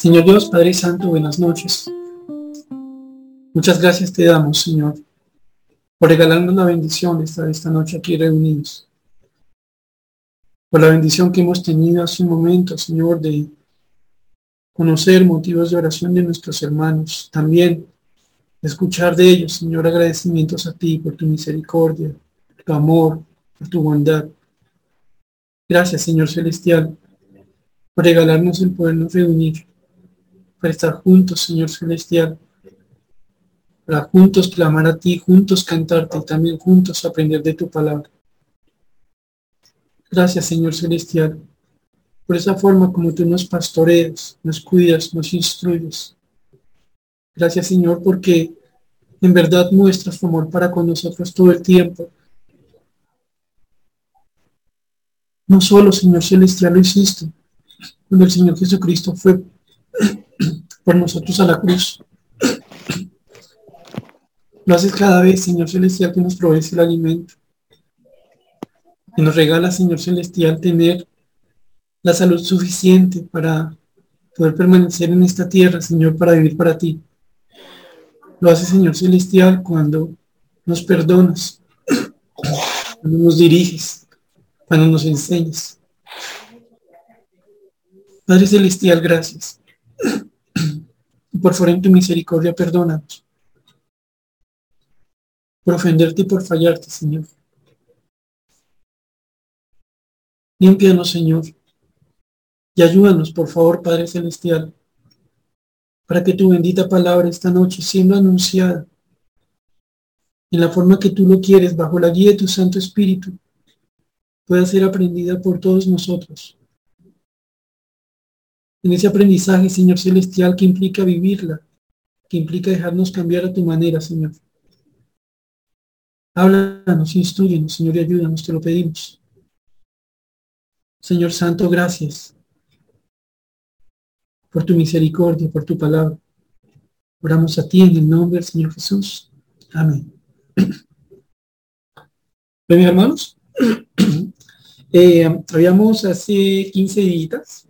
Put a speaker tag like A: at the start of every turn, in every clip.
A: Señor Dios, Padre Santo, buenas noches. Muchas gracias te damos, Señor, por regalarnos la bendición de estar esta noche aquí reunidos. Por la bendición que hemos tenido hace un momento, Señor, de conocer motivos de oración de nuestros hermanos. También escuchar de ellos, Señor, agradecimientos a ti por tu misericordia, por tu amor, por tu bondad. Gracias, Señor Celestial, por regalarnos el podernos reunir para estar juntos, Señor Celestial, para juntos clamar a ti, juntos cantarte y también juntos aprender de tu palabra. Gracias, Señor Celestial, por esa forma como tú nos pastoreas, nos cuidas, nos instruyes. Gracias, Señor, porque en verdad muestras tu amor para con nosotros todo el tiempo. No solo, Señor Celestial, lo hiciste cuando el Señor Jesucristo fue por nosotros a la cruz. Lo haces cada vez, Señor Celestial, que nos provee el alimento. Y nos regala, Señor Celestial, tener la salud suficiente para poder permanecer en esta tierra, Señor, para vivir para ti. Lo hace, Señor Celestial, cuando nos perdonas, cuando nos diriges, cuando nos enseñas. Padre Celestial, gracias por favor en tu misericordia perdónanos. Por ofenderte y por fallarte, Señor. Límpianos, Señor. Y ayúdanos, por favor, Padre Celestial, para que tu bendita palabra esta noche, siendo anunciada en la forma que tú lo quieres, bajo la guía de tu Santo Espíritu, pueda ser aprendida por todos nosotros en ese aprendizaje, Señor Celestial, que implica vivirla, que implica dejarnos cambiar a tu manera, Señor. Háblanos, instruyenos, Señor, y ayúdanos, te lo pedimos. Señor Santo, gracias por tu misericordia, por tu palabra. Oramos a ti en el nombre del Señor Jesús. Amén. Bien, hermanos, eh, habíamos hace 15 días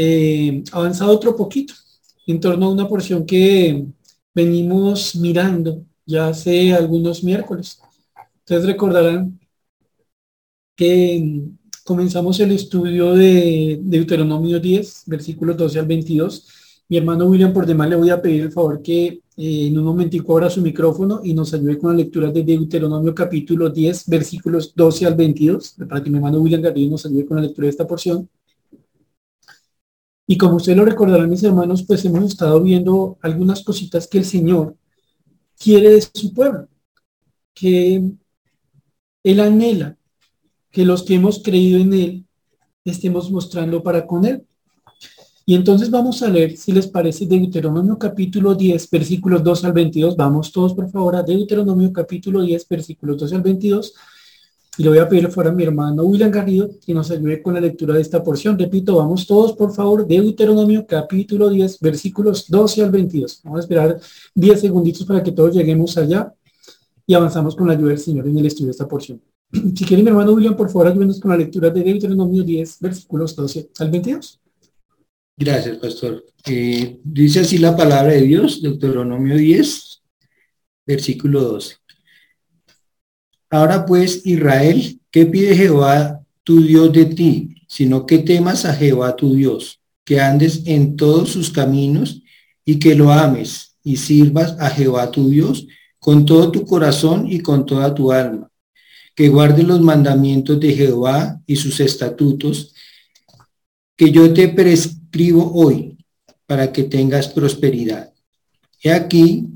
A: eh, avanzado otro poquito en torno a una porción que venimos mirando ya hace algunos miércoles. Ustedes recordarán que comenzamos el estudio de Deuteronomio 10, versículos 12 al 22. Mi hermano William, por demás, le voy a pedir el favor que eh, en un momentico abra su micrófono y nos ayude con la lectura de Deuteronomio capítulo 10, versículos 12 al 22, para que mi hermano William Garrido nos ayude con la lectura de esta porción. Y como ustedes lo recordarán, mis hermanos, pues hemos estado viendo algunas cositas que el Señor quiere de su pueblo, que Él anhela que los que hemos creído en Él estemos mostrando para con Él. Y entonces vamos a leer, si les parece, Deuteronomio capítulo 10, versículos 2 al 22. Vamos todos, por favor, a Deuteronomio capítulo 10, versículos 2 al 22 y le voy a pedir fuera a mi hermano William Garrido que nos ayude con la lectura de esta porción. Repito, vamos todos, por favor, Deuteronomio capítulo 10, versículos 12 al 22. Vamos a esperar 10 segunditos para que todos lleguemos allá y avanzamos con la ayuda del Señor en el estudio de esta porción. Si quiere, mi hermano William, por favor, ayúdenos con la lectura de Deuteronomio 10, versículos 12 al 22.
B: Gracias, pastor. Eh, dice así la palabra de Dios, Deuteronomio 10, versículo 12. Ahora pues, Israel, ¿qué pide Jehová tu Dios de ti? Sino que temas a Jehová tu Dios, que andes en todos sus caminos y que lo ames y sirvas a Jehová tu Dios con todo tu corazón y con toda tu alma, que guardes los mandamientos de Jehová y sus estatutos, que yo te prescribo hoy para que tengas prosperidad. He aquí,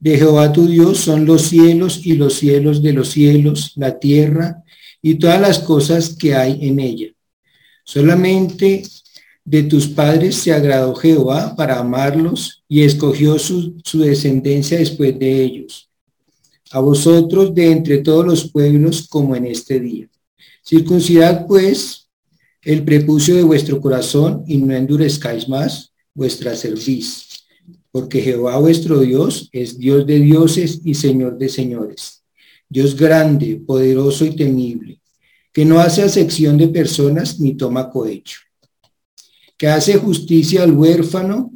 B: de Jehová tu Dios son los cielos y los cielos de los cielos, la tierra y todas las cosas que hay en ella. Solamente de tus padres se agradó Jehová para amarlos y escogió su, descendencia después de ellos. A vosotros de entre todos los pueblos como en este día. Circuncidad pues el prepucio de vuestro corazón y no endurezcáis más vuestra cerviz porque Jehová vuestro Dios es Dios de dioses y Señor de señores, Dios grande, poderoso y temible, que no hace acepción de personas ni toma cohecho, que hace justicia al huérfano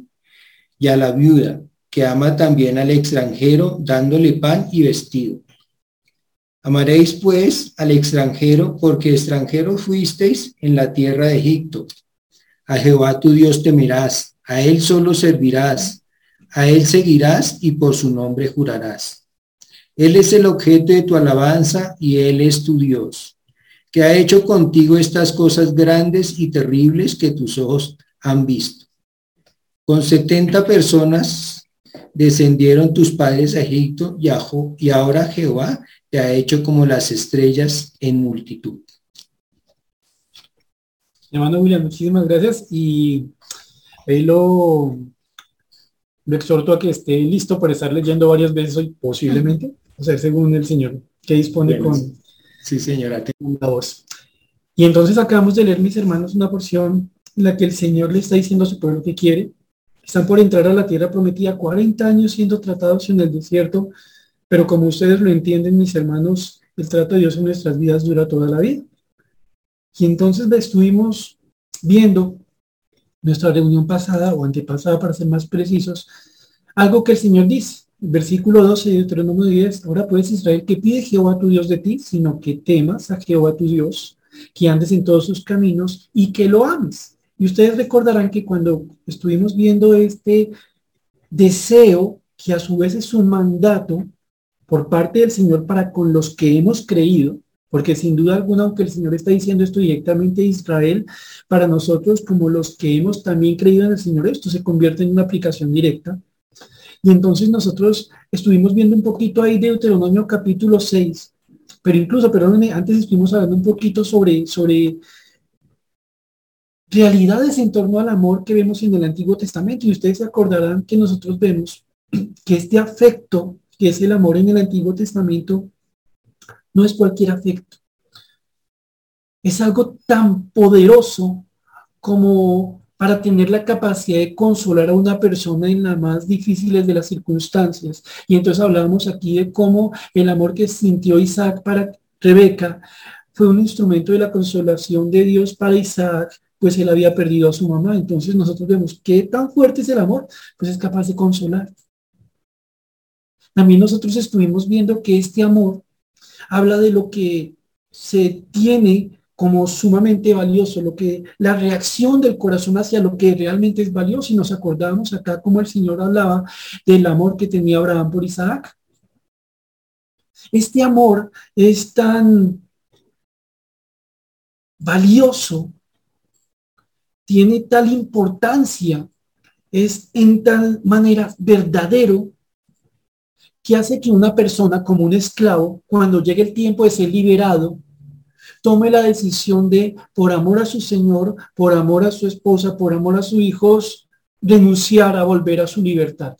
B: y a la viuda, que ama también al extranjero, dándole pan y vestido. Amaréis pues al extranjero, porque extranjeros fuisteis en la tierra de Egipto. A Jehová tu Dios temerás, a él solo servirás, a él seguirás y por su nombre jurarás. Él es el objeto de tu alabanza y él es tu Dios, que ha hecho contigo estas cosas grandes y terribles que tus ojos han visto. Con setenta personas descendieron tus padres a Egipto y, y ahora Jehová te ha hecho como las estrellas en multitud.
A: Hermano William, muchísimas gracias y lo, lo exhorto a que esté listo para estar leyendo varias veces hoy, posiblemente, o sea, según el Señor, que dispone con,
B: sí, señora.
A: la voz. Y entonces acabamos de leer, mis hermanos, una porción en la que el Señor le está diciendo a su pueblo que quiere. Están por entrar a la tierra prometida 40 años siendo tratados en el desierto, pero como ustedes lo entienden, mis hermanos, el trato de Dios en nuestras vidas dura toda la vida. Y entonces estuvimos viendo nuestra reunión pasada o antepasada, para ser más precisos, algo que el Señor dice. Versículo 12 de Deuteronomio 10, ahora puedes Israel, que pide Jehová tu Dios de ti, sino que temas a Jehová tu Dios, que andes en todos sus caminos y que lo ames. Y ustedes recordarán que cuando estuvimos viendo este deseo, que a su vez es un mandato por parte del Señor para con los que hemos creído, porque sin duda alguna, aunque el Señor está diciendo esto directamente a Israel, para nosotros como los que hemos también creído en el Señor, esto se convierte en una aplicación directa. Y entonces nosotros estuvimos viendo un poquito ahí de Deuteronomio capítulo 6, pero incluso, perdónenme, antes estuvimos hablando un poquito sobre, sobre realidades en torno al amor que vemos en el Antiguo Testamento. Y ustedes se acordarán que nosotros vemos que este afecto, que es el amor en el Antiguo Testamento, no es cualquier afecto. Es algo tan poderoso como para tener la capacidad de consolar a una persona en las más difíciles de las circunstancias. Y entonces hablábamos aquí de cómo el amor que sintió Isaac para Rebeca fue un instrumento de la consolación de Dios para Isaac, pues él había perdido a su mamá. Entonces nosotros vemos qué tan fuerte es el amor, pues es capaz de consolar. También nosotros estuvimos viendo que este amor habla de lo que se tiene como sumamente valioso, lo que la reacción del corazón hacia lo que realmente es valioso. Y nos acordamos acá como el Señor hablaba del amor que tenía Abraham por Isaac. Este amor es tan valioso, tiene tal importancia, es en tal manera verdadero que hace que una persona como un esclavo, cuando llegue el tiempo de ser liberado, tome la decisión de, por amor a su Señor, por amor a su esposa, por amor a sus hijos, denunciar a volver a su libertad.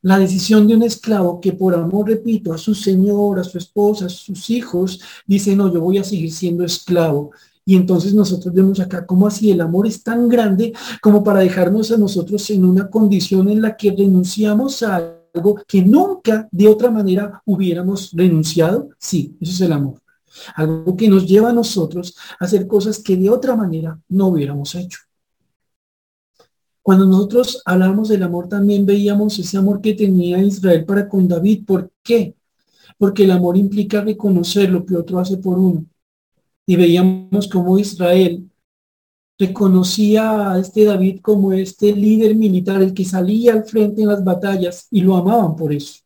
A: La decisión de un esclavo que por amor, repito, a su Señor, a su esposa, a sus hijos, dice, no, yo voy a seguir siendo esclavo. Y entonces nosotros vemos acá cómo así el amor es tan grande como para dejarnos a nosotros en una condición en la que renunciamos a algo que nunca de otra manera hubiéramos renunciado? Sí, eso es el amor. Algo que nos lleva a nosotros a hacer cosas que de otra manera no hubiéramos hecho. Cuando nosotros hablamos del amor, también veíamos ese amor que tenía Israel para con David. ¿Por qué? Porque el amor implica reconocer lo que otro hace por uno. Y veíamos cómo Israel reconocía a este David como este líder militar, el que salía al frente en las batallas y lo amaban por eso.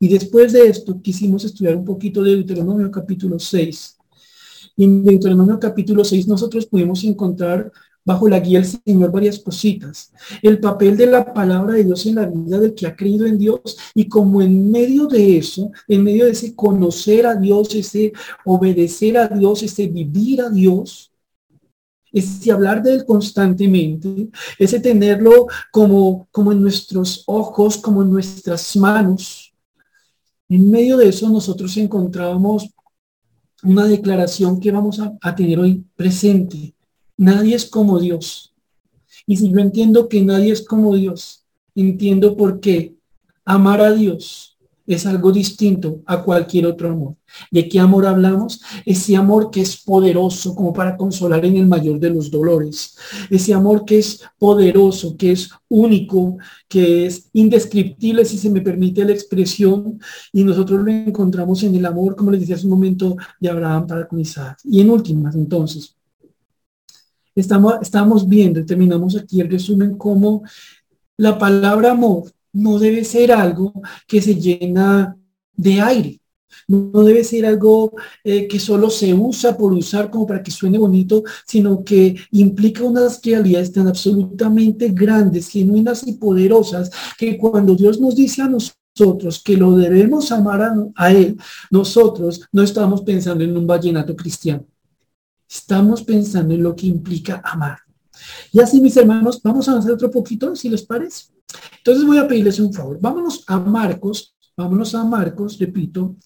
A: Y después de esto quisimos estudiar un poquito de Deuteronomio capítulo 6. Y en Deuteronomio capítulo 6 nosotros pudimos encontrar bajo la guía del Señor varias cositas. El papel de la palabra de Dios en la vida del que ha creído en Dios y como en medio de eso, en medio de ese conocer a Dios, ese obedecer a Dios, ese vivir a Dios, ese hablar de él constantemente, ese tenerlo como, como en nuestros ojos, como en nuestras manos. En medio de eso nosotros encontrábamos una declaración que vamos a, a tener hoy presente. Nadie es como Dios. Y si yo entiendo que nadie es como Dios, entiendo por qué amar a Dios es algo distinto a cualquier otro amor. ¿De qué amor hablamos? Ese amor que es poderoso como para consolar en el mayor de los dolores. Ese amor que es poderoso, que es único, que es indescriptible, si se me permite la expresión. Y nosotros lo encontramos en el amor, como les decía hace un momento, de Abraham para con Isaac. Y en últimas, entonces, estamos, estamos viendo, terminamos aquí el resumen, como la palabra amor no debe ser algo que se llena de aire. No debe ser algo eh, que solo se usa por usar como para que suene bonito, sino que implica unas realidades tan absolutamente grandes, genuinas y poderosas, que cuando Dios nos dice a nosotros que lo debemos amar a, a Él, nosotros no estamos pensando en un vallenato cristiano. Estamos pensando en lo que implica amar. Y así, mis hermanos, vamos a avanzar otro poquito, si les parece. Entonces voy a pedirles un favor. Vámonos a Marcos, vámonos a Marcos, repito,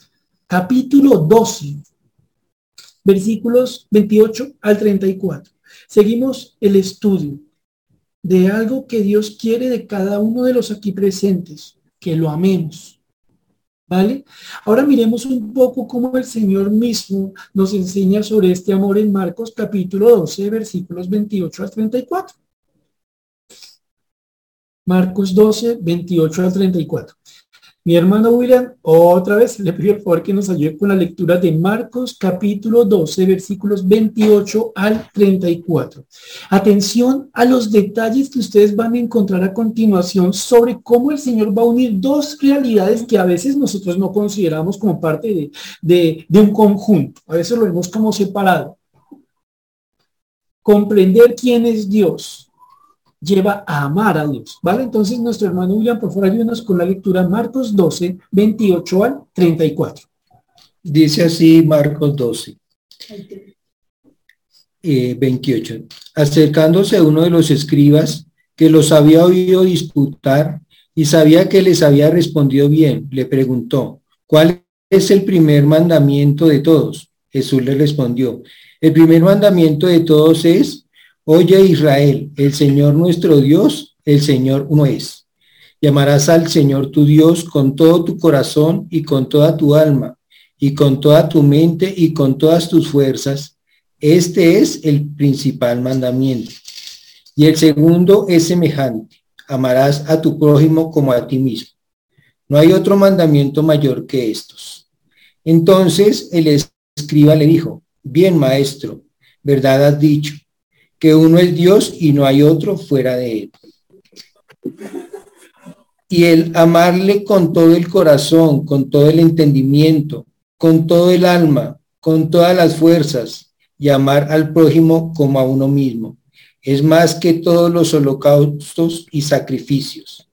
A: capítulo 12, versículos 28 al 34. Seguimos el estudio de algo que Dios quiere de cada uno de los aquí presentes, que lo amemos. ¿Vale? Ahora miremos un poco cómo el Señor mismo nos enseña sobre este amor en Marcos capítulo 12, versículos 28 al 34. Marcos 12, 28 al 34. Mi hermano William, otra vez le pido por favor que nos ayude con la lectura de Marcos capítulo 12, versículos 28 al 34. Atención a los detalles que ustedes van a encontrar a continuación sobre cómo el Señor va a unir dos realidades que a veces nosotros no consideramos como parte de, de, de un conjunto. A veces lo vemos como separado. Comprender quién es Dios lleva a amar a Dios. ¿Vale? Entonces, nuestro hermano William, por favor, ayúdanos con la lectura Marcos 12, 28 al 34.
B: Dice así Marcos 12. 28. Eh, Acercándose a uno de los escribas que los había oído disputar y sabía que les había respondido bien, le preguntó, ¿cuál es el primer mandamiento de todos? Jesús le respondió, el primer mandamiento de todos es, Oye Israel, el Señor nuestro Dios, el Señor uno es. Llamarás al Señor tu Dios con todo tu corazón y con toda tu alma y con toda tu mente y con todas tus fuerzas. Este es el principal mandamiento. Y el segundo es semejante. Amarás a tu prójimo como a ti mismo. No hay otro mandamiento mayor que estos. Entonces el escriba le dijo, bien maestro, verdad has dicho que uno es Dios y no hay otro fuera de él. Y el amarle con todo el corazón, con todo el entendimiento, con todo el alma, con todas las fuerzas, y amar al prójimo como a uno mismo. Es más que todos los holocaustos y sacrificios.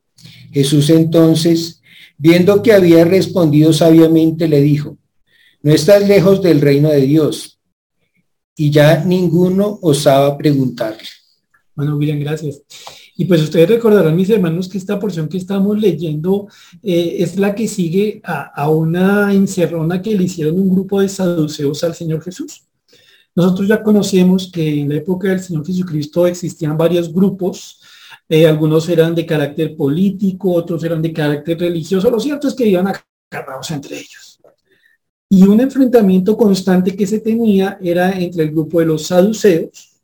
B: Jesús entonces, viendo que había respondido sabiamente, le dijo, no estás lejos del reino de Dios y ya ninguno osaba preguntarle.
A: Bueno, bien, gracias. Y pues ustedes recordarán, mis hermanos, que esta porción que estamos leyendo eh, es la que sigue a, una encerrona que le hicieron un grupo de saduceos al Señor Jesús. Nosotros ya conocemos que en la época del Señor Jesucristo existían varios grupos, eh, algunos eran de carácter político, otros eran de carácter religioso, lo cierto es que iban agarrados entre ellos. Y un enfrentamiento constante que se tenía era entre el grupo de los saduceos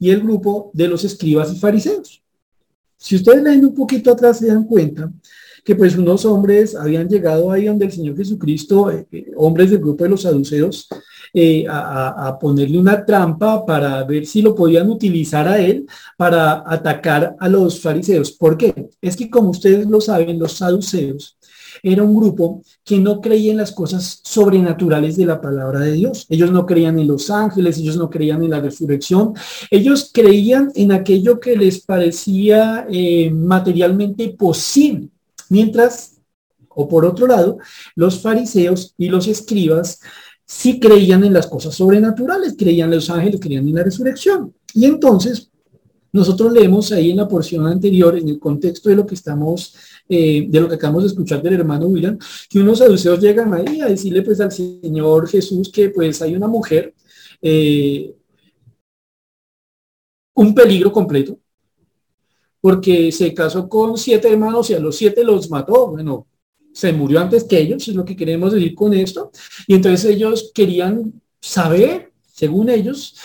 A: y el grupo de los escribas y fariseos. Si ustedes leen un poquito atrás se dan cuenta que pues unos hombres habían llegado ahí donde el Señor Jesucristo, eh, eh, hombres del grupo de los saduceos, eh, a, ponerle una trampa para ver si lo podían utilizar a él para atacar a los fariseos. ¿Por qué? Es que como ustedes lo saben, los saduceos era un grupo que no creía en las cosas sobrenaturales de la palabra de Dios. Ellos no creían en los ángeles, ellos no creían en la resurrección, ellos creían en aquello que les parecía eh, materialmente posible. Mientras, o por otro lado, los fariseos y los escribas sí creían en las cosas sobrenaturales, creían en los ángeles, creían en la resurrección. Y entonces, nosotros leemos ahí en la porción anterior, en el contexto de lo que estamos eh, de lo que acabamos de escuchar del hermano William, que unos saduceos llegan ahí a decirle pues al Señor Jesús que pues hay una mujer, eh, un peligro completo, porque se casó con siete hermanos y a los siete los mató. Bueno, se murió antes que ellos, es lo que queremos decir con esto. Y entonces ellos querían saber, según ellos,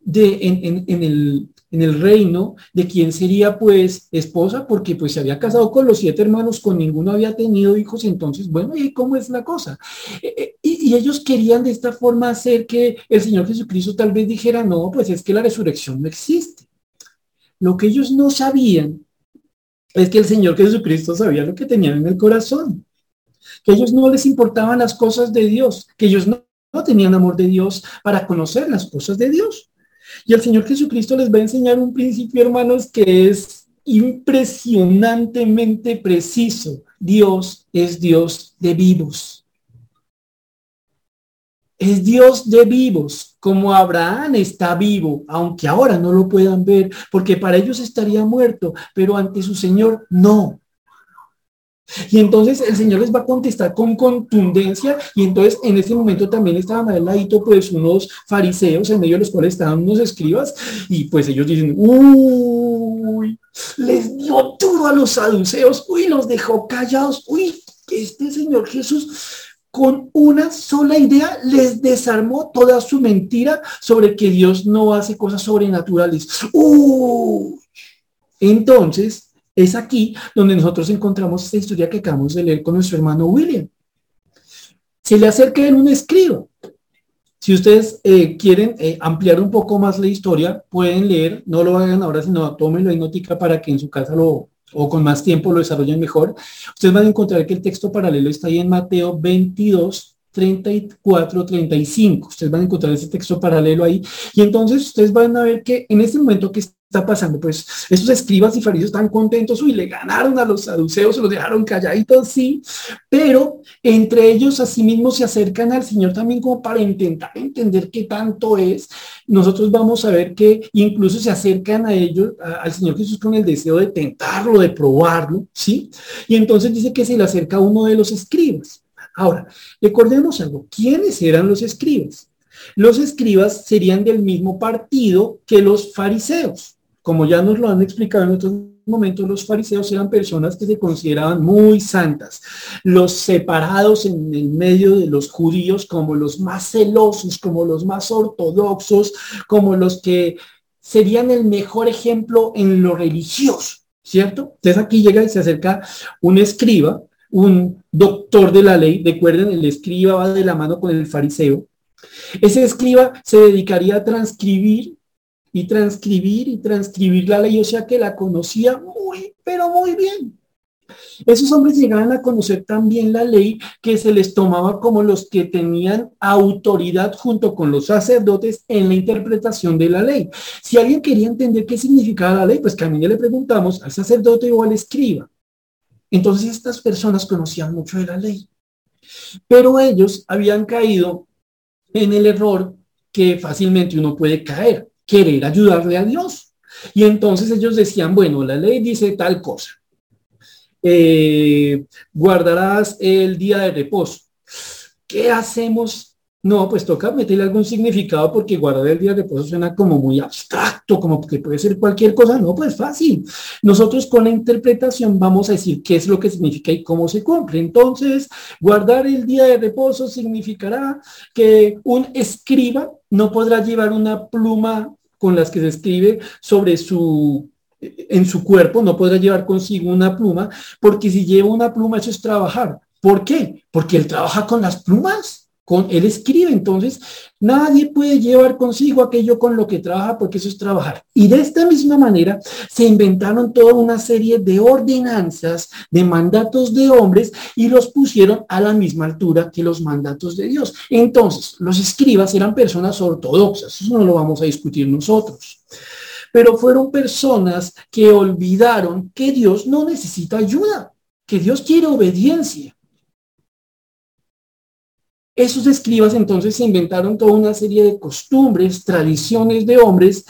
A: de, en, el, en el reino de quién sería pues esposa, porque pues se había casado con los siete hermanos, con ninguno había tenido hijos, entonces, bueno, ¿y cómo es la cosa? Eh, eh, y, ellos querían de esta forma hacer que el Señor Jesucristo tal vez dijera, no, pues es que la resurrección no existe. Lo que ellos no sabían es que el Señor Jesucristo sabía lo que tenían en el corazón que ellos no les importaban las cosas de Dios, que ellos no, tenían amor de Dios para conocer las cosas de Dios. Y el Señor Jesucristo les va a enseñar un principio, hermanos, que es impresionantemente preciso. Dios es Dios de vivos. Es Dios de vivos, como Abraham está vivo, aunque ahora no lo puedan ver, porque para ellos estaría muerto, pero ante su Señor no. Y entonces el Señor les va a contestar con contundencia y entonces en ese momento también estaban al ladito pues unos fariseos en medio de los cuales estaban unos escribas y pues ellos dicen, uy, les dio duro a los saduceos, uy, los dejó callados, uy, este Señor Jesús con una sola idea les desarmó toda su mentira sobre que Dios no hace cosas sobrenaturales. Uy. Entonces, es aquí donde nosotros encontramos esta historia que acabamos de leer con nuestro hermano William. Se le acerca en un escribo. Si ustedes eh, quieren eh, ampliar un poco más la historia, pueden leer, no lo hagan ahora, sino tómenlo en notica para que en su casa lo, o con más tiempo lo desarrollen mejor. Ustedes van a encontrar que el texto paralelo está ahí en Mateo 22, 34, 35. Ustedes van a encontrar ese texto paralelo ahí. Y entonces ustedes van a ver que en este momento que está pasando? Pues esos escribas y fariseos están contentos, y le ganaron a los saduceos, se los dejaron calladitos, sí, pero entre ellos asimismo se acercan al Señor también como para intentar entender qué tanto es. Nosotros vamos a ver que incluso se acercan a ellos, al Señor Jesús con el deseo de tentarlo, de probarlo, ¿sí? Y entonces dice que se le acerca uno de los escribas. Ahora, recordemos algo, ¿quiénes eran los escribas? Los escribas serían del mismo partido que los fariseos. Como ya nos lo han explicado en otros momentos, los fariseos eran personas que se consideraban muy santas, los separados en el medio de los judíos como los más celosos, como los más ortodoxos, como los que serían el mejor ejemplo en lo religioso, ¿cierto? Entonces aquí llega y se acerca un escriba, un doctor de la ley, recuerden, el escriba va de la mano con el fariseo. Ese escriba se dedicaría a transcribir y transcribir y transcribir la ley, o sea que la conocía muy, pero muy bien. Esos hombres llegaban a conocer también la ley que se les tomaba como los que tenían autoridad junto con los sacerdotes en la interpretación de la ley. Si alguien quería entender qué significaba la ley, pues que a le preguntamos al sacerdote o al escriba. Entonces estas personas conocían mucho de la ley. Pero ellos habían caído en el error que fácilmente uno puede caer querer ayudarle a Dios. Y entonces ellos decían, bueno, la ley dice tal cosa. Eh, guardarás el día de reposo. ¿Qué hacemos? No, pues toca meterle algún significado porque guardar el día de reposo suena como muy abstracto, como que puede ser cualquier cosa. No, pues fácil. Nosotros con la interpretación vamos a decir qué es lo que significa y cómo se cumple. Entonces, guardar el día de reposo significará que un escriba no podrá llevar una pluma con las que se escribe sobre su en su cuerpo, no podrá llevar consigo una pluma, porque si lleva una pluma eso es trabajar. ¿Por qué? Porque él trabaja con las plumas. Con, él escribe, entonces nadie puede llevar consigo aquello con lo que trabaja porque eso es trabajar. Y de esta misma manera se inventaron toda una serie de ordenanzas, de mandatos de hombres y los pusieron a la misma altura que los mandatos de Dios. Entonces, los escribas eran personas ortodoxas, eso no lo vamos a discutir nosotros. Pero fueron personas que olvidaron que Dios no necesita ayuda, que Dios quiere obediencia esos escribas entonces se inventaron toda una serie de costumbres, tradiciones de hombres,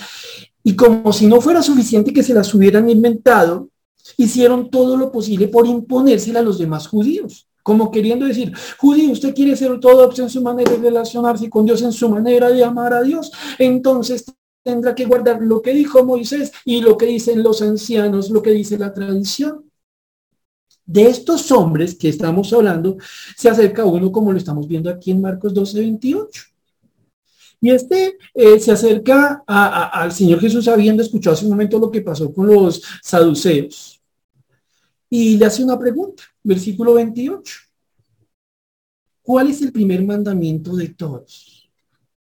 A: y como si no fuera suficiente que se las hubieran inventado, hicieron todo lo posible por imponérsela a los demás judíos. Como queriendo decir, judío, usted quiere ser ortodoxo en su manera de relacionarse con Dios, en su manera de amar a Dios, entonces tendrá que guardar lo que dijo Moisés y lo que dicen los ancianos, lo que dice la tradición. De estos hombres que estamos hablando, se acerca uno como lo estamos viendo aquí en Marcos 12, 28. Y este eh, se acerca al Señor Jesús habiendo escuchado hace un momento lo que pasó con los saduceos. Y le hace una pregunta, versículo 28. ¿Cuál es el primer mandamiento de todos?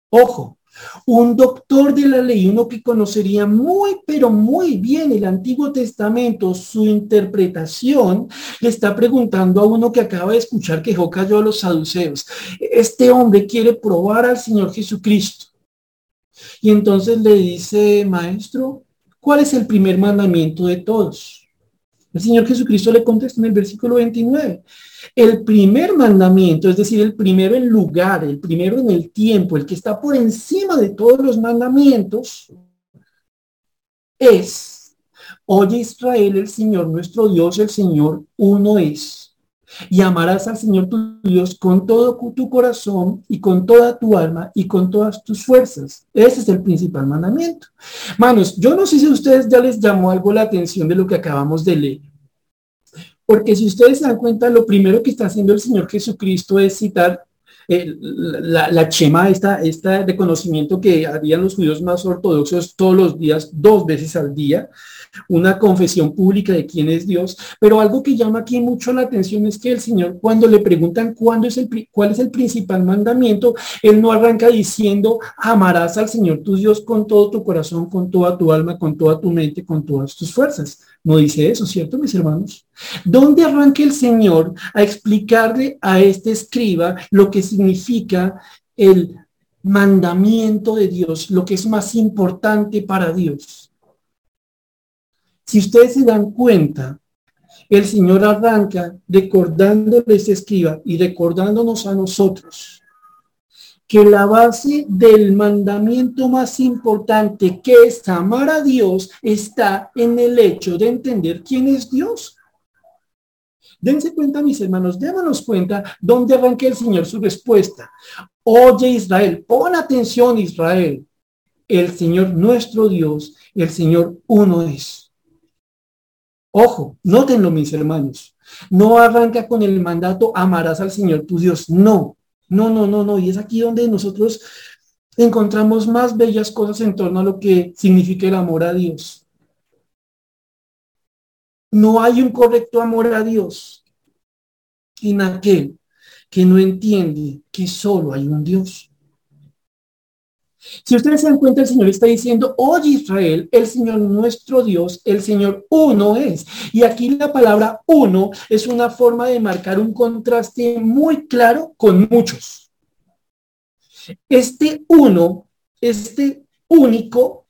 A: Ojo, un doctor de la ley, uno que conocería muy, pero muy bien el Antiguo Testamento, su interpretación, le está preguntando a uno que acaba de escuchar que Jó cayó a los saduceos. Este hombre quiere probar al Señor Jesucristo. Y entonces le dice, maestro, ¿cuál es el primer mandamiento de todos? El Señor Jesucristo le contesta en el versículo 29. El primer mandamiento, es decir, el primero en lugar, el primero en el tiempo, el que está por encima de todos los mandamientos, es, oye Israel, el Señor nuestro Dios, el Señor uno es. Y amarás al Señor tu Dios con todo tu corazón y con toda tu alma y con todas tus fuerzas. Ese es el principal mandamiento. Manos, yo no sé si a ustedes ya les llamó algo la atención de lo que acabamos de leer. Porque si ustedes se dan cuenta, lo primero que está haciendo el Señor Jesucristo es citar eh, la, la, chema, esta, este reconocimiento que harían los judíos más ortodoxos todos los días, dos veces al día, una confesión pública de quién es Dios, pero algo que llama aquí mucho la atención es que el Señor cuando le preguntan cuándo es el, cuál es el principal mandamiento, Él no arranca diciendo, amarás al Señor tu Dios con todo tu corazón, con toda tu alma, con toda tu mente, con todas tus fuerzas. No dice eso, ¿cierto, mis hermanos? ¿Dónde arranca el Señor a explicarle a este escriba lo que significa el mandamiento de Dios, lo que es más importante para Dios? Si ustedes se dan cuenta, el Señor arranca recordándole a este escriba y recordándonos a nosotros que la base del mandamiento más importante que es amar a Dios está en el hecho de entender quién es Dios. Dense cuenta, mis hermanos, démonos cuenta dónde arranca el Señor su respuesta. Oye Israel, pon atención Israel. El Señor nuestro Dios, el Señor uno es. Ojo, nótenlo mis hermanos. No arranca con el mandato amarás al Señor tu Dios. No, no, no, no, no. Y es aquí donde nosotros encontramos más bellas cosas en torno a lo que significa el amor a Dios. No hay un correcto amor a Dios en aquel que no entiende que solo hay un Dios. Si ustedes se dan cuenta, el Señor está diciendo, oye Israel, el Señor nuestro Dios, el Señor uno es. Y aquí la palabra uno es una forma de marcar un contraste muy claro con muchos. Este uno, este único,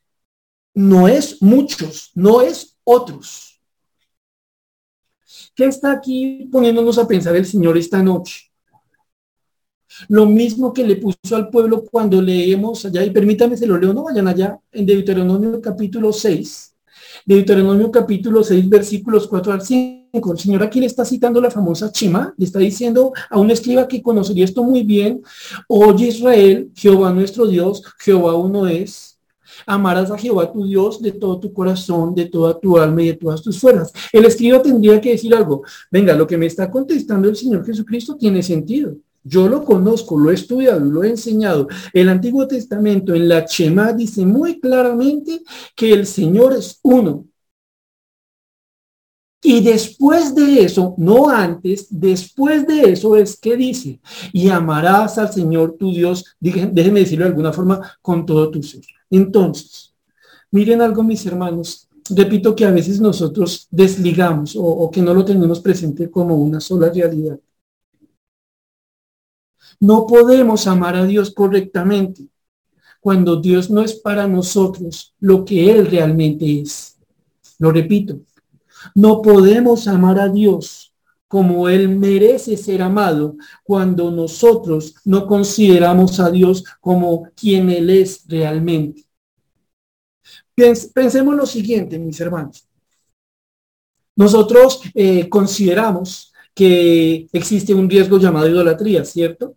A: no es muchos, no es otros. ¿Qué está aquí poniéndonos a pensar el Señor esta noche? Lo mismo que le puso al pueblo cuando leemos allá, y permítame se lo leo, no vayan allá, en Deuteronomio capítulo 6. Deuteronomio capítulo 6, versículos 4 al 5. El Señor aquí le está citando la famosa Chima, le está diciendo a un escriba que conocería esto muy bien, oye Israel, Jehová nuestro Dios, Jehová uno es, Amarás a Jehová tu Dios de todo tu corazón, de toda tu alma y de todas tus fuerzas. El escriba tendría que decir algo. Venga, lo que me está contestando el Señor Jesucristo tiene sentido. Yo lo conozco, lo he estudiado, lo he enseñado. El Antiguo Testamento en la Chema dice muy claramente que el Señor es uno. Y después de eso, no antes, después de eso es que dice, y amarás al Señor tu Dios, déjenme decirlo de alguna forma, con todo tu ser. Entonces, miren algo, mis hermanos, repito que a veces nosotros desligamos o, o que no lo tenemos presente como una sola realidad. No podemos amar a Dios correctamente cuando Dios no es para nosotros lo que Él realmente es. Lo repito, no podemos amar a Dios como Él merece ser amado cuando nosotros no consideramos a Dios como quien Él es realmente. Pensemos lo siguiente, mis hermanos. Nosotros eh, consideramos que existe un riesgo llamado idolatría, ¿cierto?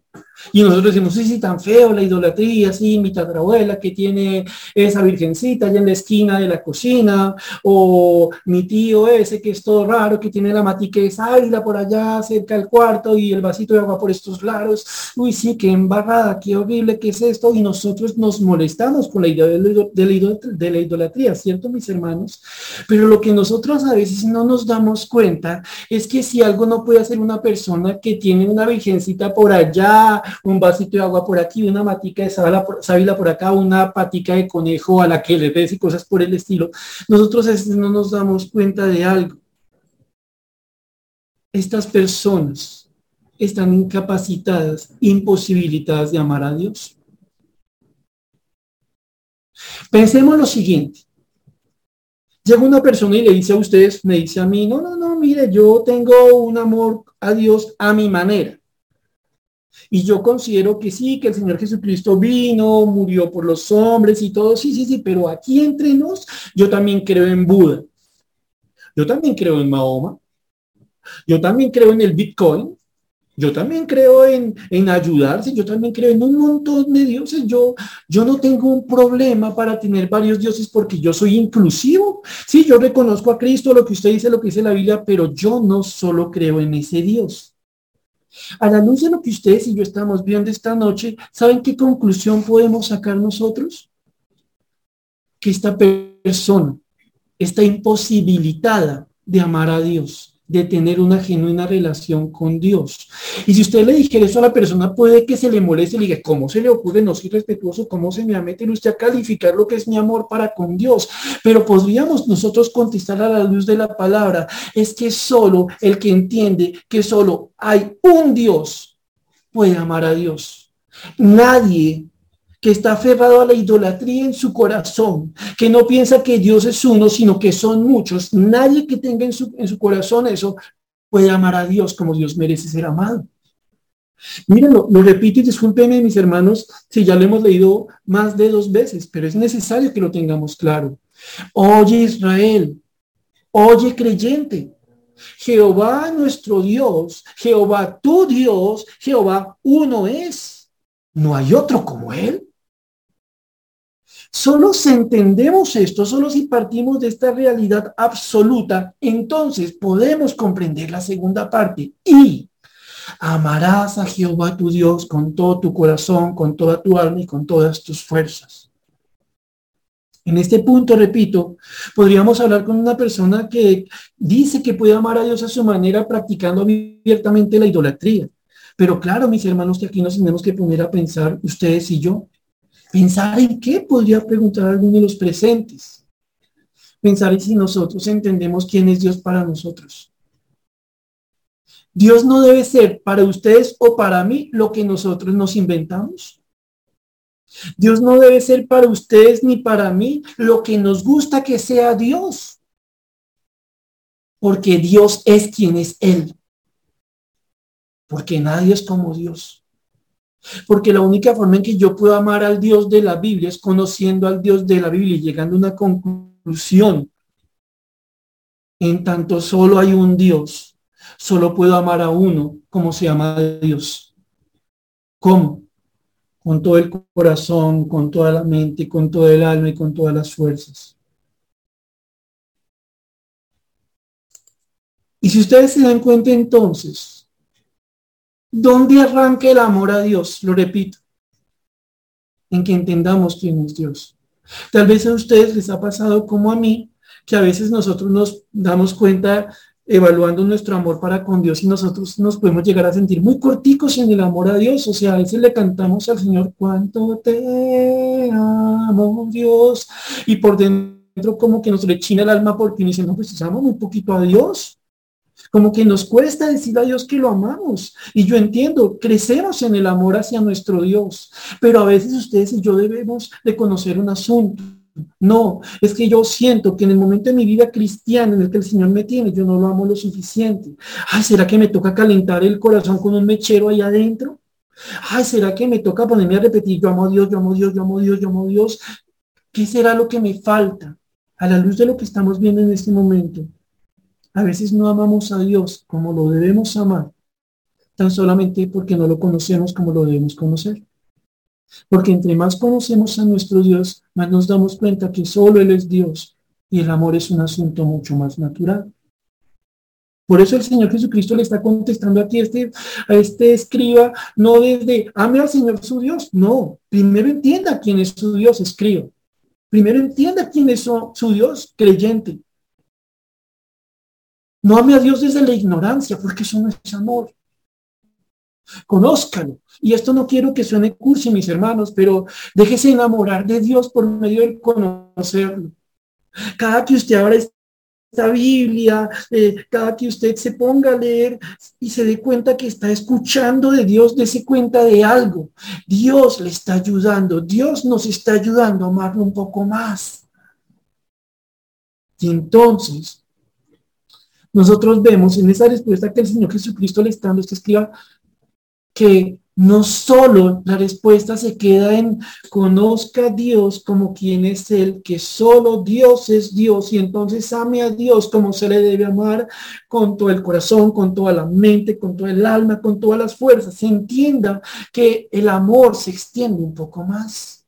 A: Y nosotros decimos, sí, sí, tan feo la idolatría, sí, mi tatarabuela que tiene esa virgencita allá en la esquina de la cocina, o mi tío ese que es todo raro, que tiene la matica esa águila por allá cerca del cuarto y el vasito de agua por estos lados. Uy, sí, qué embarrada, qué horrible, qué es esto. Y nosotros nos molestamos con la idea de la idolatría, ¿cierto, mis hermanos? Pero lo que nosotros a veces no nos damos cuenta es que si algo no puede hacer una persona que tiene una virgencita por allá, un vasito de agua por aquí, una matica de sábila por acá, una patica de conejo a la que le ves y cosas por el estilo, nosotros no nos damos cuenta de algo. Estas personas están incapacitadas, imposibilitadas de amar a Dios. Pensemos lo siguiente. Llega una persona y le dice a ustedes, me dice a mí, no, no, no, mire, yo tengo un amor a Dios a mi manera. Y yo considero que sí, que el Señor Jesucristo vino, murió por los hombres y todo, sí, sí, sí, pero aquí entre nos, yo también creo en Buda. Yo también creo en Mahoma. Yo también creo en el Bitcoin. Yo también creo en, en ayudarse, yo también creo en un montón de dioses. Yo, yo no tengo un problema para tener varios dioses porque yo soy inclusivo. Sí, yo reconozco a Cristo, lo que usted dice, lo que dice la Biblia, pero yo no solo creo en ese Dios. A la de lo que ustedes y yo estamos viendo esta noche, ¿saben qué conclusión podemos sacar nosotros? Que esta persona está imposibilitada de amar a Dios de tener una genuina relación con Dios. Y si usted le dijera eso a la persona, puede que se le moleste y le diga, ¿cómo se le ocurre no ser respetuoso? ¿Cómo se me va a meter usted a calificar lo que es mi amor para con Dios? Pero podríamos nosotros contestar a la luz de la palabra, es que solo el que entiende que solo hay un Dios puede amar a Dios. Nadie que está aferrado a la idolatría en su corazón, que no piensa que Dios es uno, sino que son muchos. Nadie que tenga en su, en su corazón eso puede amar a Dios como Dios merece ser amado. Miren, lo, lo, repito y discúlpenme, mis hermanos, si ya lo hemos leído más de dos veces, pero es necesario que lo tengamos claro. Oye Israel, oye creyente, Jehová nuestro Dios, Jehová tu Dios, Jehová uno es. No hay otro como él. Solo si entendemos esto, solo si partimos de esta realidad absoluta, entonces podemos comprender la segunda parte. Y amarás a Jehová tu Dios con todo tu corazón, con toda tu alma y con todas tus fuerzas. En este punto, repito, podríamos hablar con una persona que dice que puede amar a Dios a su manera practicando abiertamente la idolatría. Pero claro, mis hermanos, que aquí nos tenemos que poner a pensar, ustedes y yo, Pensar en qué podría preguntar alguno de los presentes. Pensar en si nosotros entendemos quién es Dios para nosotros. Dios no debe ser para ustedes o para mí lo que nosotros nos inventamos. Dios no debe ser para ustedes ni para mí lo que nos gusta que sea Dios. Porque Dios es quien es Él. Porque nadie es como Dios. Porque la única forma en que yo puedo amar al Dios de la Biblia es conociendo al Dios de la Biblia y llegando a una conclusión. En tanto solo hay un Dios, solo puedo amar a uno como se llama Dios. ¿Cómo? Con todo el corazón, con toda la mente, con todo el alma y con todas las fuerzas. Y si ustedes se dan cuenta entonces, ¿Dónde arranca el amor a Dios? Lo repito. En que entendamos quién es Dios. Tal vez a ustedes les ha pasado como a mí, que a veces nosotros nos damos cuenta evaluando nuestro amor para con Dios y nosotros nos podemos llegar a sentir muy corticos en el amor a Dios. O sea, a veces le cantamos al Señor, cuánto te amo Dios. Y por dentro como que nos rechina el alma porque dicen, no, pues amo muy poquito a Dios. Como que nos cuesta decir a Dios que lo amamos. Y yo entiendo, crecemos en el amor hacia nuestro Dios. Pero a veces ustedes y yo debemos de conocer un asunto. No, es que yo siento que en el momento de mi vida cristiana en el que el Señor me tiene, yo no lo amo lo suficiente. Ay, ¿será que me toca calentar el corazón con un mechero ahí adentro? Ay, ¿será que me toca ponerme a repetir, yo amo a Dios, yo amo a Dios, yo amo a Dios, yo amo a Dios? ¿Qué será lo que me falta? A la luz de lo que estamos viendo en este momento, a veces no amamos a Dios como lo debemos amar, tan solamente porque no lo conocemos como lo debemos conocer. Porque entre más conocemos a nuestro Dios, más nos damos cuenta que solo Él es Dios y el amor es un asunto mucho más natural. Por eso el Señor Jesucristo le está contestando aquí a este, a este escriba, no desde ame al Señor su Dios, no, primero entienda quién es su Dios, escriba. Primero entienda quién es su, su Dios, creyente. No ame a Dios desde la ignorancia, porque eso no es amor. Conózcalo. Y esto no quiero que suene cursi, mis hermanos, pero déjese enamorar de Dios por medio de conocerlo. Cada que usted abra esta Biblia, eh, cada que usted se ponga a leer y se dé cuenta que está escuchando de Dios, dése cuenta de algo. Dios le está ayudando, Dios nos está ayudando a amarlo un poco más. Y entonces, nosotros vemos en esa respuesta que el Señor Jesucristo le está dando, este escriba, que no solo la respuesta se queda en conozca a Dios como quien es Él, que solo Dios es Dios y entonces ame a Dios como se le debe amar con todo el corazón, con toda la mente, con todo el alma, con todas las fuerzas. Se entienda que el amor se extiende un poco más.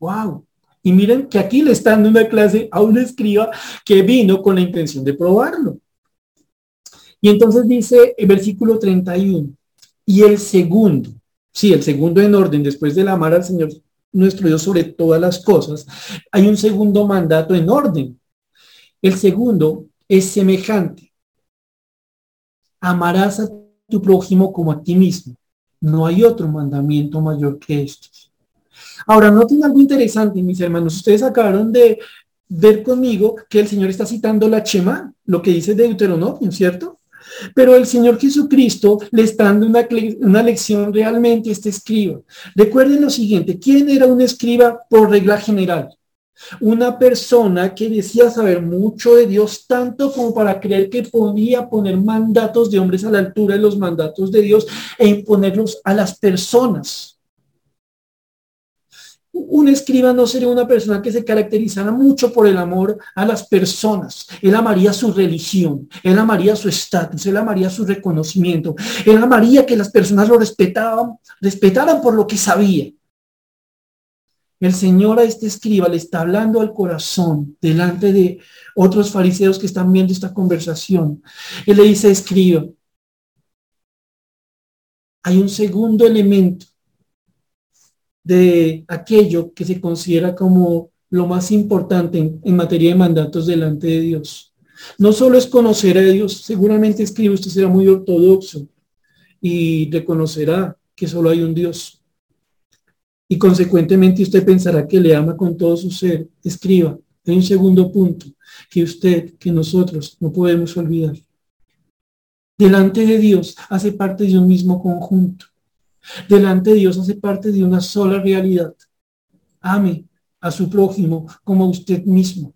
A: ¡Wow! Y miren que aquí le están dando una clase a un escriba que vino con la intención de probarlo. Y entonces dice el versículo 31. Y el segundo, sí, el segundo en orden, después del amar al Señor nuestro Dios sobre todas las cosas, hay un segundo mandato en orden. El segundo es semejante. Amarás a tu prójimo como a ti mismo. No hay otro mandamiento mayor que estos. Ahora, noten algo interesante, mis hermanos. Ustedes acabaron de ver conmigo que el Señor está citando la Chema, lo que dice Deuteronomio, ¿cierto? Pero el Señor Jesucristo le está dando una, una lección realmente a este escriba. Recuerden lo siguiente, ¿quién era un escriba por regla general? Una persona que decía saber mucho de Dios, tanto como para creer que podía poner mandatos de hombres a la altura de los mandatos de Dios e imponerlos a las personas. Un escriba no sería una persona que se caracterizara mucho por el amor a las personas. Él amaría su religión, él amaría su estatus, él amaría su reconocimiento, él amaría que las personas lo respetaban, respetaran por lo que sabía. El Señor a este escriba le está hablando al corazón delante de otros fariseos que están viendo esta conversación. Él le dice, escriba, hay un segundo elemento de aquello que se considera como lo más importante en, materia de mandatos delante de Dios. No solo es conocer a Dios, seguramente escribe, usted será muy ortodoxo y reconocerá que solo hay un Dios. Y consecuentemente usted pensará que le ama con todo su ser. Escriba, hay un segundo punto que usted, que nosotros no podemos olvidar. Delante de Dios hace parte de un mismo conjunto. Delante de Dios hace parte de una sola realidad. Ame a su prójimo como a usted mismo.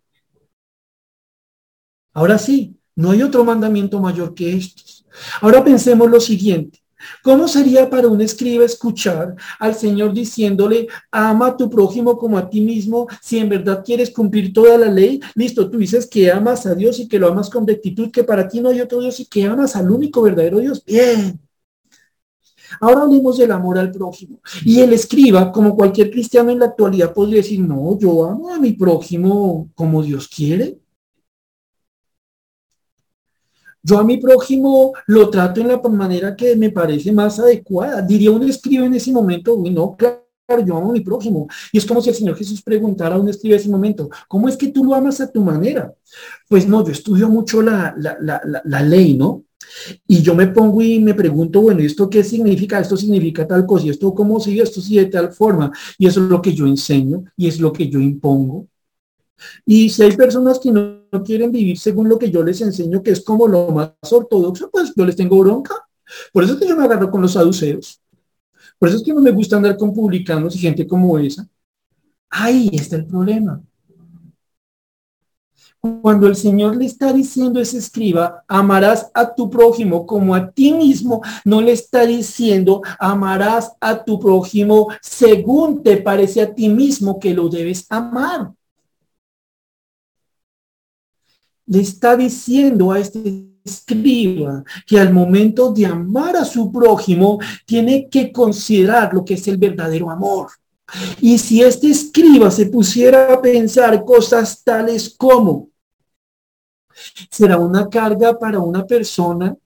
A: Ahora sí, no hay otro mandamiento mayor que estos. Ahora pensemos lo siguiente. ¿Cómo sería para un escriba escuchar al Señor diciéndole, ama a tu prójimo como a ti mismo, si en verdad quieres cumplir toda la ley? Listo, tú dices que amas a Dios y que lo amas con rectitud, que para ti no hay otro Dios y que amas al único verdadero Dios. Bien. Ahora hablemos del amor al prójimo. Y el escriba, como cualquier cristiano en la actualidad, podría decir, no, yo amo a mi prójimo como Dios quiere. Yo a mi prójimo lo trato en la manera que me parece más adecuada. Diría un escriba en ese momento, uy, no, claro, yo amo a mi prójimo. Y es como si el Señor Jesús preguntara a un escriba en ese momento, ¿cómo es que tú lo amas a tu manera? Pues no, yo estudio mucho la, la ley, ¿no? Y yo me pongo y me pregunto, bueno, ¿esto qué significa? Esto significa tal cosa, y esto cómo sigue, esto sigue de tal forma. Y eso es lo que yo enseño y es lo que yo impongo. Y si hay personas que no, quieren vivir según lo que yo les enseño, que es como lo más ortodoxo, pues yo les tengo bronca. Por eso es que yo me agarro con los saduceos. Por eso es que no me gusta andar con publicanos y gente como esa. Ahí está el problema. Cuando el Señor le está diciendo a ese escriba, amarás a tu prójimo como a ti mismo, no le está diciendo, amarás a tu prójimo según te parece a ti mismo que lo debes amar. Le está diciendo a este escriba que al momento de amar a su prójimo tiene que considerar lo que es el verdadero amor. Y si este escriba se pusiera a pensar cosas tales como, será una carga para una persona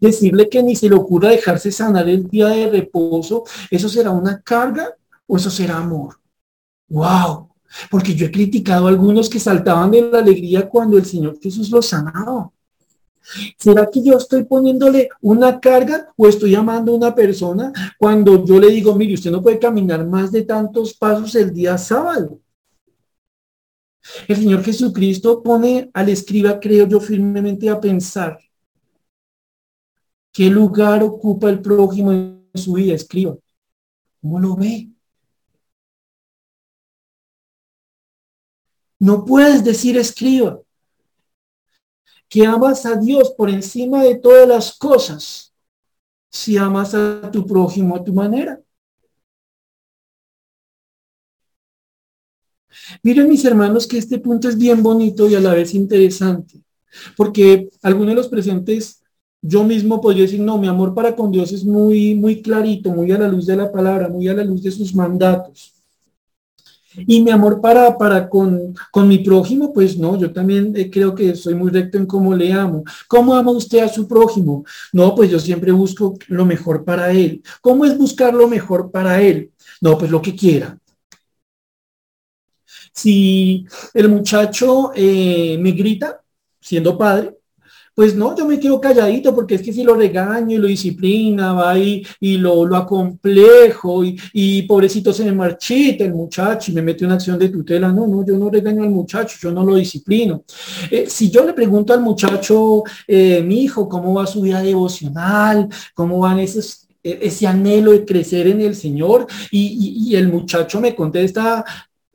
A: decirle que ni se le ocurra dejarse sanar el día de reposo, ¿eso será una carga o eso será amor? ¡Wow! Porque yo he criticado a algunos que saltaban de la alegría cuando el Señor Jesús los sanaba. ¿Será que yo estoy poniéndole una carga o estoy amando a una persona cuando yo le digo, mire, usted no puede caminar más de tantos pasos el día sábado? El Señor Jesucristo pone al escriba, creo yo firmemente, a pensar qué lugar ocupa el prójimo en su vida, escriba. ¿Cómo lo ve? No puedes decir escriba que amas a Dios por encima de todas las cosas si amas a tu prójimo a tu manera. Miren mis hermanos que este punto es bien bonito y a la vez interesante, porque algunos de los presentes, yo mismo podría decir, no, mi amor para con Dios es muy, muy clarito, muy a la luz de la palabra, muy a la luz de sus mandatos. Y mi amor para, para con, con mi prójimo, pues no, yo también eh, creo que soy muy recto en cómo le amo. ¿Cómo ama usted a su prójimo? No, pues yo siempre busco lo mejor para él. ¿Cómo es buscar lo mejor para él? No, pues lo que quiera. Si el muchacho eh, me grita, siendo padre, pues no, yo me quedo calladito porque es que si lo regaño y lo disciplina, va y, y lo, lo acomplejo y, pobrecito se me marchita el muchacho y me mete una acción de tutela. No, no, yo no regaño al muchacho, yo no lo disciplino. Eh, si yo le pregunto al muchacho, eh, mi hijo, ¿cómo va su vida devocional? ¿Cómo van esos e, ese anhelo de crecer en el Señor y, y, el muchacho me contesta,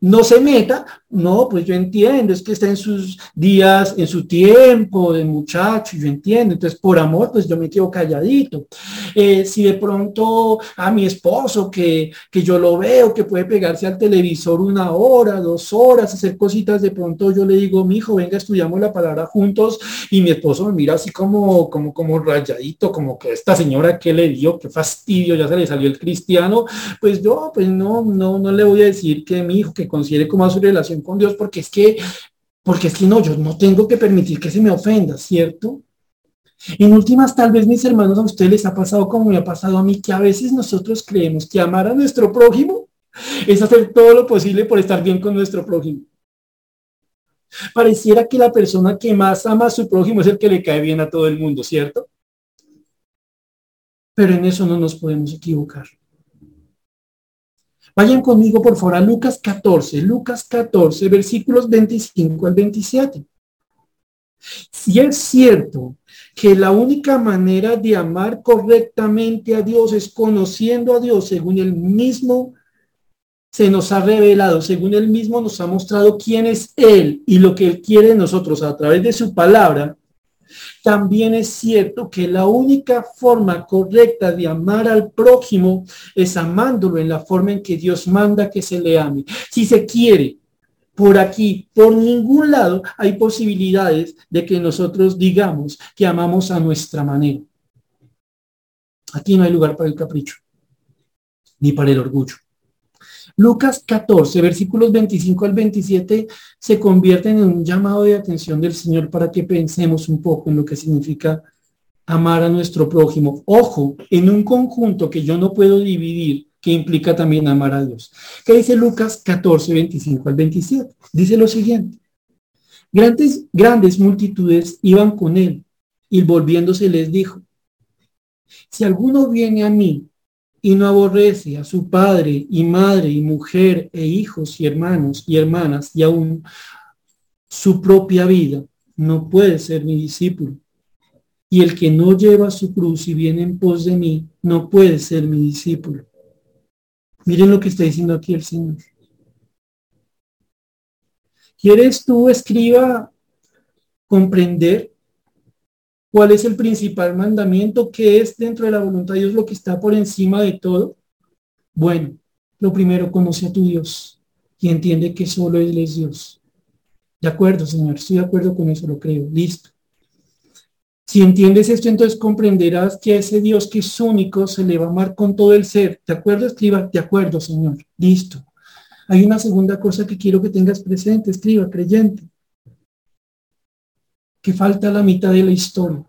A: no se meta, no, pues yo entiendo, es que está en sus días, en su tiempo de muchacho, yo entiendo, entonces por amor, pues yo me quedo calladito. Eh, si de pronto a mi esposo, que, que yo lo veo, que puede pegarse al televisor una hora, dos horas, hacer cositas, de pronto yo le digo, mi hijo, venga, estudiamos la palabra juntos, y mi esposo me mira así como, como, como rayadito, como que esta señora, ¿qué le dio? Qué fastidio, ya se le salió el cristiano, pues yo, pues no, no, no le voy a decir que mi hijo, que considere como a su relación con Dios, porque es que, porque es que no, yo no tengo que permitir que se me ofenda, ¿cierto? En últimas, tal vez mis hermanos a ustedes les ha pasado como me ha pasado a mí, que a veces nosotros creemos que amar a nuestro prójimo es hacer todo lo posible por estar bien con nuestro prójimo. Pareciera que la persona que más ama a su prójimo es el que le cae bien a todo el mundo, ¿cierto? Pero en eso no nos podemos equivocar. Vayan conmigo, por favor, a Lucas 14, Lucas 14, versículos 25 al 27. Si es cierto que la única manera de amar correctamente a Dios es conociendo a Dios según el mismo se nos ha revelado, según él mismo nos ha mostrado quién es Él y lo que Él quiere de nosotros a través de su palabra, también es cierto que la única forma correcta de amar al prójimo es amándolo en la forma en que Dios manda que se le ame. Si se quiere, por aquí, por ningún lado, hay posibilidades de que nosotros digamos que amamos a nuestra manera. Aquí no hay lugar para el capricho, ni para el orgullo. Lucas 14, versículos 25 al 27, se convierten en un llamado de atención del Señor para que pensemos un poco en lo que significa amar a nuestro prójimo. Ojo, en un conjunto que yo no puedo dividir, que implica también amar a Dios. ¿Qué dice Lucas 14, 25 al 27? Dice lo siguiente. Grandes, grandes multitudes iban con él y volviéndose les dijo, si alguno viene a mí y no aborrece a su padre y madre y mujer e hijos y hermanos y hermanas y aún su propia vida, no puede ser mi discípulo. Y el que no lleva su cruz y viene en pos de mí, no puede ser mi discípulo. Miren lo que está diciendo aquí el Señor. ¿Quieres tú, escriba, comprender ¿Cuál es el principal mandamiento? ¿Qué es dentro de la voluntad de Dios lo que está por encima de todo? Bueno, lo primero, conoce a tu Dios y entiende que solo Él es Dios. De acuerdo, Señor, estoy de acuerdo con eso, lo creo. Listo. Si entiendes esto, entonces comprenderás que ese Dios que es único se le va a amar con todo el ser. ¿De acuerdo, escriba? De acuerdo, Señor. Listo. Hay una segunda cosa que quiero que tengas presente, escriba, creyente. Que falta la mitad de la historia.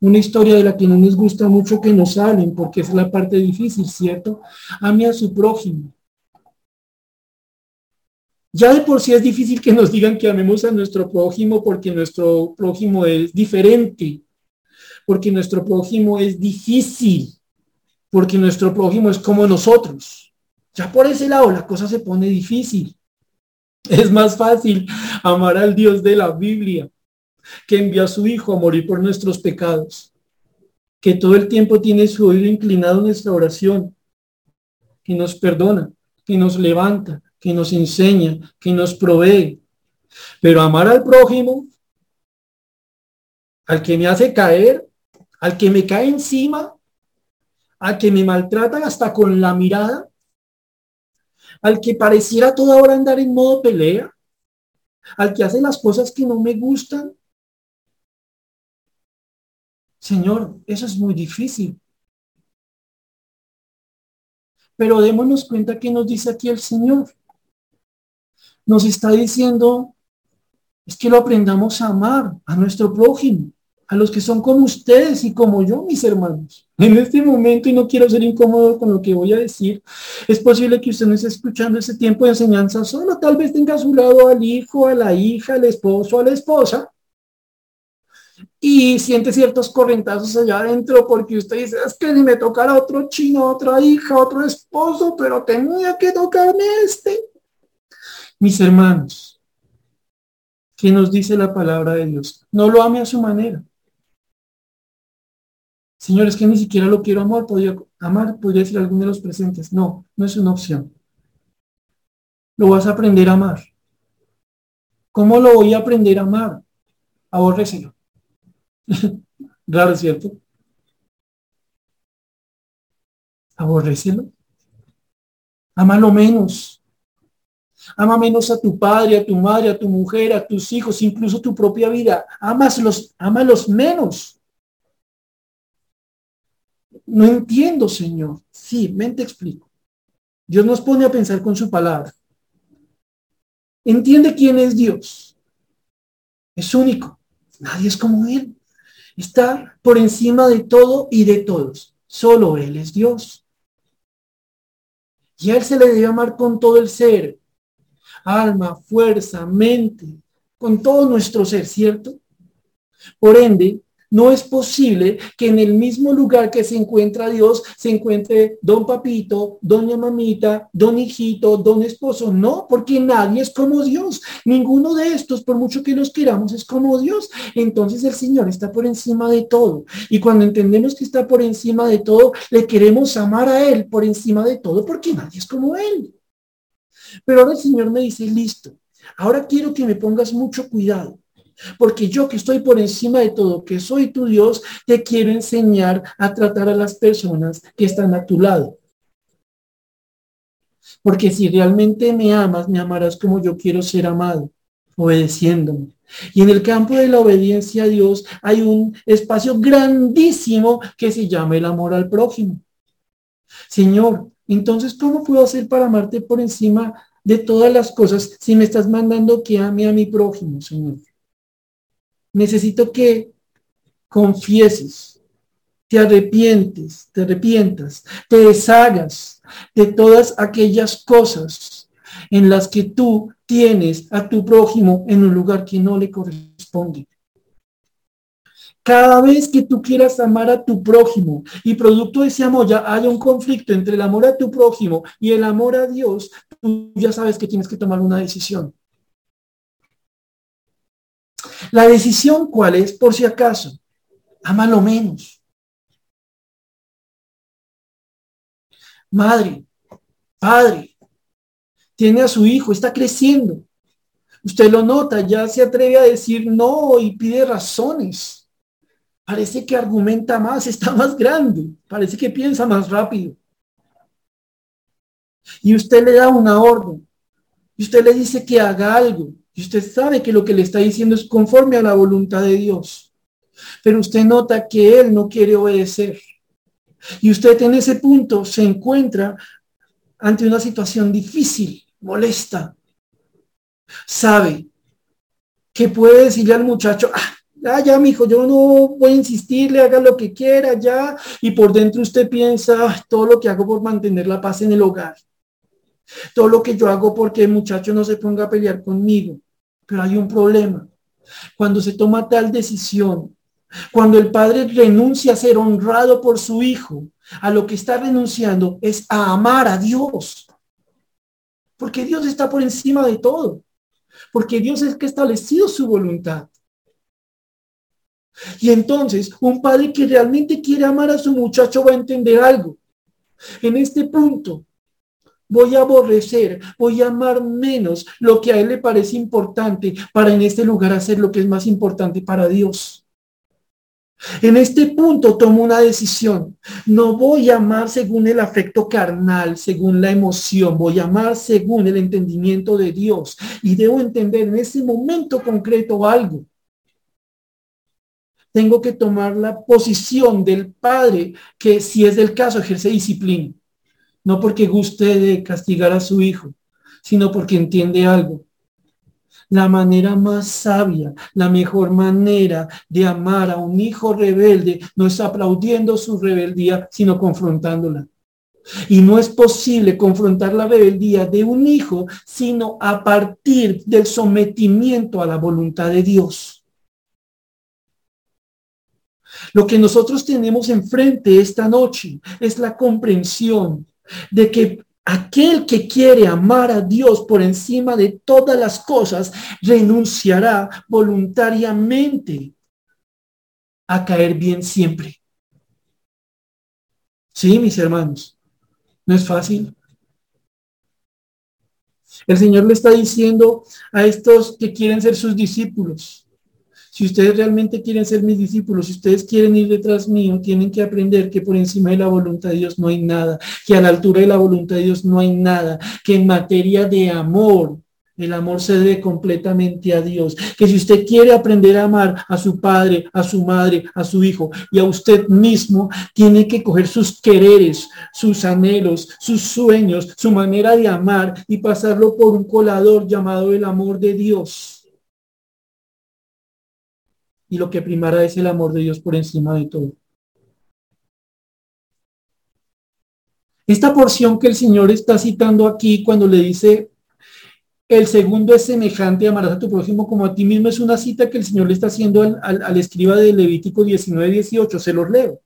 A: Una historia de la que no nos gusta mucho que nos salen, porque es la parte difícil, ¿cierto? Ame a su prójimo. Ya de por sí es difícil que nos digan que amemos a nuestro prójimo porque nuestro prójimo es diferente, porque nuestro prójimo es difícil, porque nuestro prójimo es como nosotros. Ya por ese lado la cosa se pone difícil. Es más fácil amar al Dios de la Biblia que envió a su Hijo a morir por nuestros pecados, que todo el tiempo tiene su oído inclinado en nuestra oración, que nos perdona, que nos levanta, que nos enseña, que nos provee. Pero amar al prójimo, al que me hace caer, al que me cae encima, al que me maltratan hasta con la mirada, al que pareciera toda hora andar en modo pelea, al que hace las cosas que no me gustan. Señor, eso es muy difícil. Pero démonos cuenta que nos dice aquí el Señor nos está diciendo es que lo aprendamos a amar a nuestro prójimo, a los que son como ustedes y como yo, mis hermanos. En este momento, y no quiero ser incómodo con lo que voy a decir, es posible que usted no esté escuchando ese tiempo de enseñanza solo, tal vez tenga a su lado al hijo, a la hija, al esposo, a la esposa, y siente ciertos correntazos allá adentro porque usted dice, es que ni me tocara otro chino, otra hija, otro esposo, pero tenía que tocarme este. Mis hermanos, ¿qué nos dice la palabra de Dios? No lo ame a su manera. Señores, que ni siquiera lo quiero amar, podría, amar, podría decir alguno de los presentes. No, no es una opción. Lo vas a aprender a amar. ¿Cómo lo voy a aprender a amar? Aborrécelo. Raro, ¿cierto? Aborrécelo. Amalo menos. Ama menos a tu padre, a tu madre, a tu mujer, a tus hijos, incluso tu propia vida. Amaslos, ámalos menos. No entiendo, Señor. Sí, mente explico. Dios nos pone a pensar con su palabra. Entiende quién es Dios. Es único. Nadie es como Él. Está por encima de todo y de todos. Solo Él es Dios. Y a Él se le debe amar con todo el ser, alma, fuerza, mente, con todo nuestro ser, ¿cierto? Por ende, no es posible que en el mismo lugar que se encuentra Dios se encuentre don papito, doña mamita, don hijito, don esposo. No, porque nadie es como Dios. Ninguno de estos, por mucho que los queramos, es como Dios. Entonces el Señor está por encima de todo. Y cuando entendemos que está por encima de todo, le queremos amar a Él por encima de todo, porque nadie es como Él. Pero ahora el Señor me dice, listo, ahora quiero que me pongas mucho cuidado. Porque yo que estoy por encima de todo, que soy tu Dios, te quiero enseñar a tratar a las personas que están a tu lado. Porque si realmente me amas, me amarás como yo quiero ser amado, obedeciéndome. Y en el campo de la obediencia a Dios hay un espacio grandísimo que se llama el amor al prójimo. Señor, entonces, ¿cómo puedo hacer para amarte por encima de todas las cosas si me estás mandando que ame a mi prójimo, Señor? Necesito que confieses, te arrepientes, te arrepientas, te deshagas de todas aquellas cosas en las que tú tienes a tu prójimo en un lugar que no le corresponde. Cada vez que tú quieras amar a tu prójimo y producto de ese amor ya haya un conflicto entre el amor a tu prójimo y el amor a Dios, tú ya sabes que tienes que tomar una decisión. La decisión cuál es, por si acaso, lo menos. Madre, padre, tiene a su hijo, está creciendo. Usted lo nota, ya se atreve a decir no y pide razones parece que argumenta más, está más grande, parece que piensa más rápido. Y usted le da una orden, y usted le dice que haga algo, y usted sabe que lo que le está diciendo es conforme a la voluntad de Dios. pero usted nota que él no quiere obedecer. Y usted en ese punto se encuentra ante una situación difícil, molesta. Sabe que puede decirle al muchacho, ah, ya, mijo, yo no voy a insistirle, haga lo que quiera, ya. Y por dentro usted piensa, ah, todo lo que hago por mantener la paz en el hogar. Todo lo que yo hago porque el muchacho no se ponga a pelear conmigo. Pero hay un problema. Cuando se toma tal decisión, cuando el padre renuncia a ser honrado por su hijo, a lo que está renunciando es a amar a Dios. Porque Dios está por encima de todo. Porque Dios es que ha establecido su voluntad. Y entonces, un padre que realmente quiere amar a su muchacho va a entender algo. En este punto, voy a aborrecer, voy a amar menos lo que a él le parece importante para en este lugar hacer lo que es más importante para Dios. En este punto tomo una decisión. No voy a amar según el afecto carnal, según la emoción. Voy a amar según el entendimiento de Dios. Y debo entender en ese momento concreto algo. Tengo que tomar la posición del padre que si es del caso ejerce disciplina. No porque guste de castigar a su hijo, sino porque entiende algo la manera más sabia, la mejor manera de amar a un hijo rebelde no es aplaudiendo su rebeldía, sino confrontándola. Y no es posible confrontar la rebeldía de un hijo, sino a partir del sometimiento a la voluntad de Dios. Lo que nosotros tenemos enfrente esta noche es la comprensión de que Aquel que quiere amar a Dios por encima de todas las cosas renunciará voluntariamente a caer bien siempre. Sí, mis hermanos, no es fácil. El Señor le está diciendo a estos que quieren ser sus discípulos, si ustedes realmente quieren ser mis discípulos, si ustedes quieren ir detrás mío, tienen que aprender que por encima de la voluntad de Dios no hay nada, que a la altura de la voluntad de Dios no hay nada, que en materia de amor, el amor se debe completamente a Dios. Que si usted quiere aprender a amar a su padre, a su madre, a su hijo y a usted mismo, tiene que coger sus quereres, sus anhelos, sus sueños, su manera de amar y pasarlo por un colador llamado el amor de Dios y lo que primará es el amor de Dios por encima de todo. Esta porción que el Señor está citando aquí cuando le dice, el segundo es semejante, amarás a tu prójimo como a ti mismo, es una cita que el Señor le está haciendo al, al escriba de Levítico 19, 18, se los leo.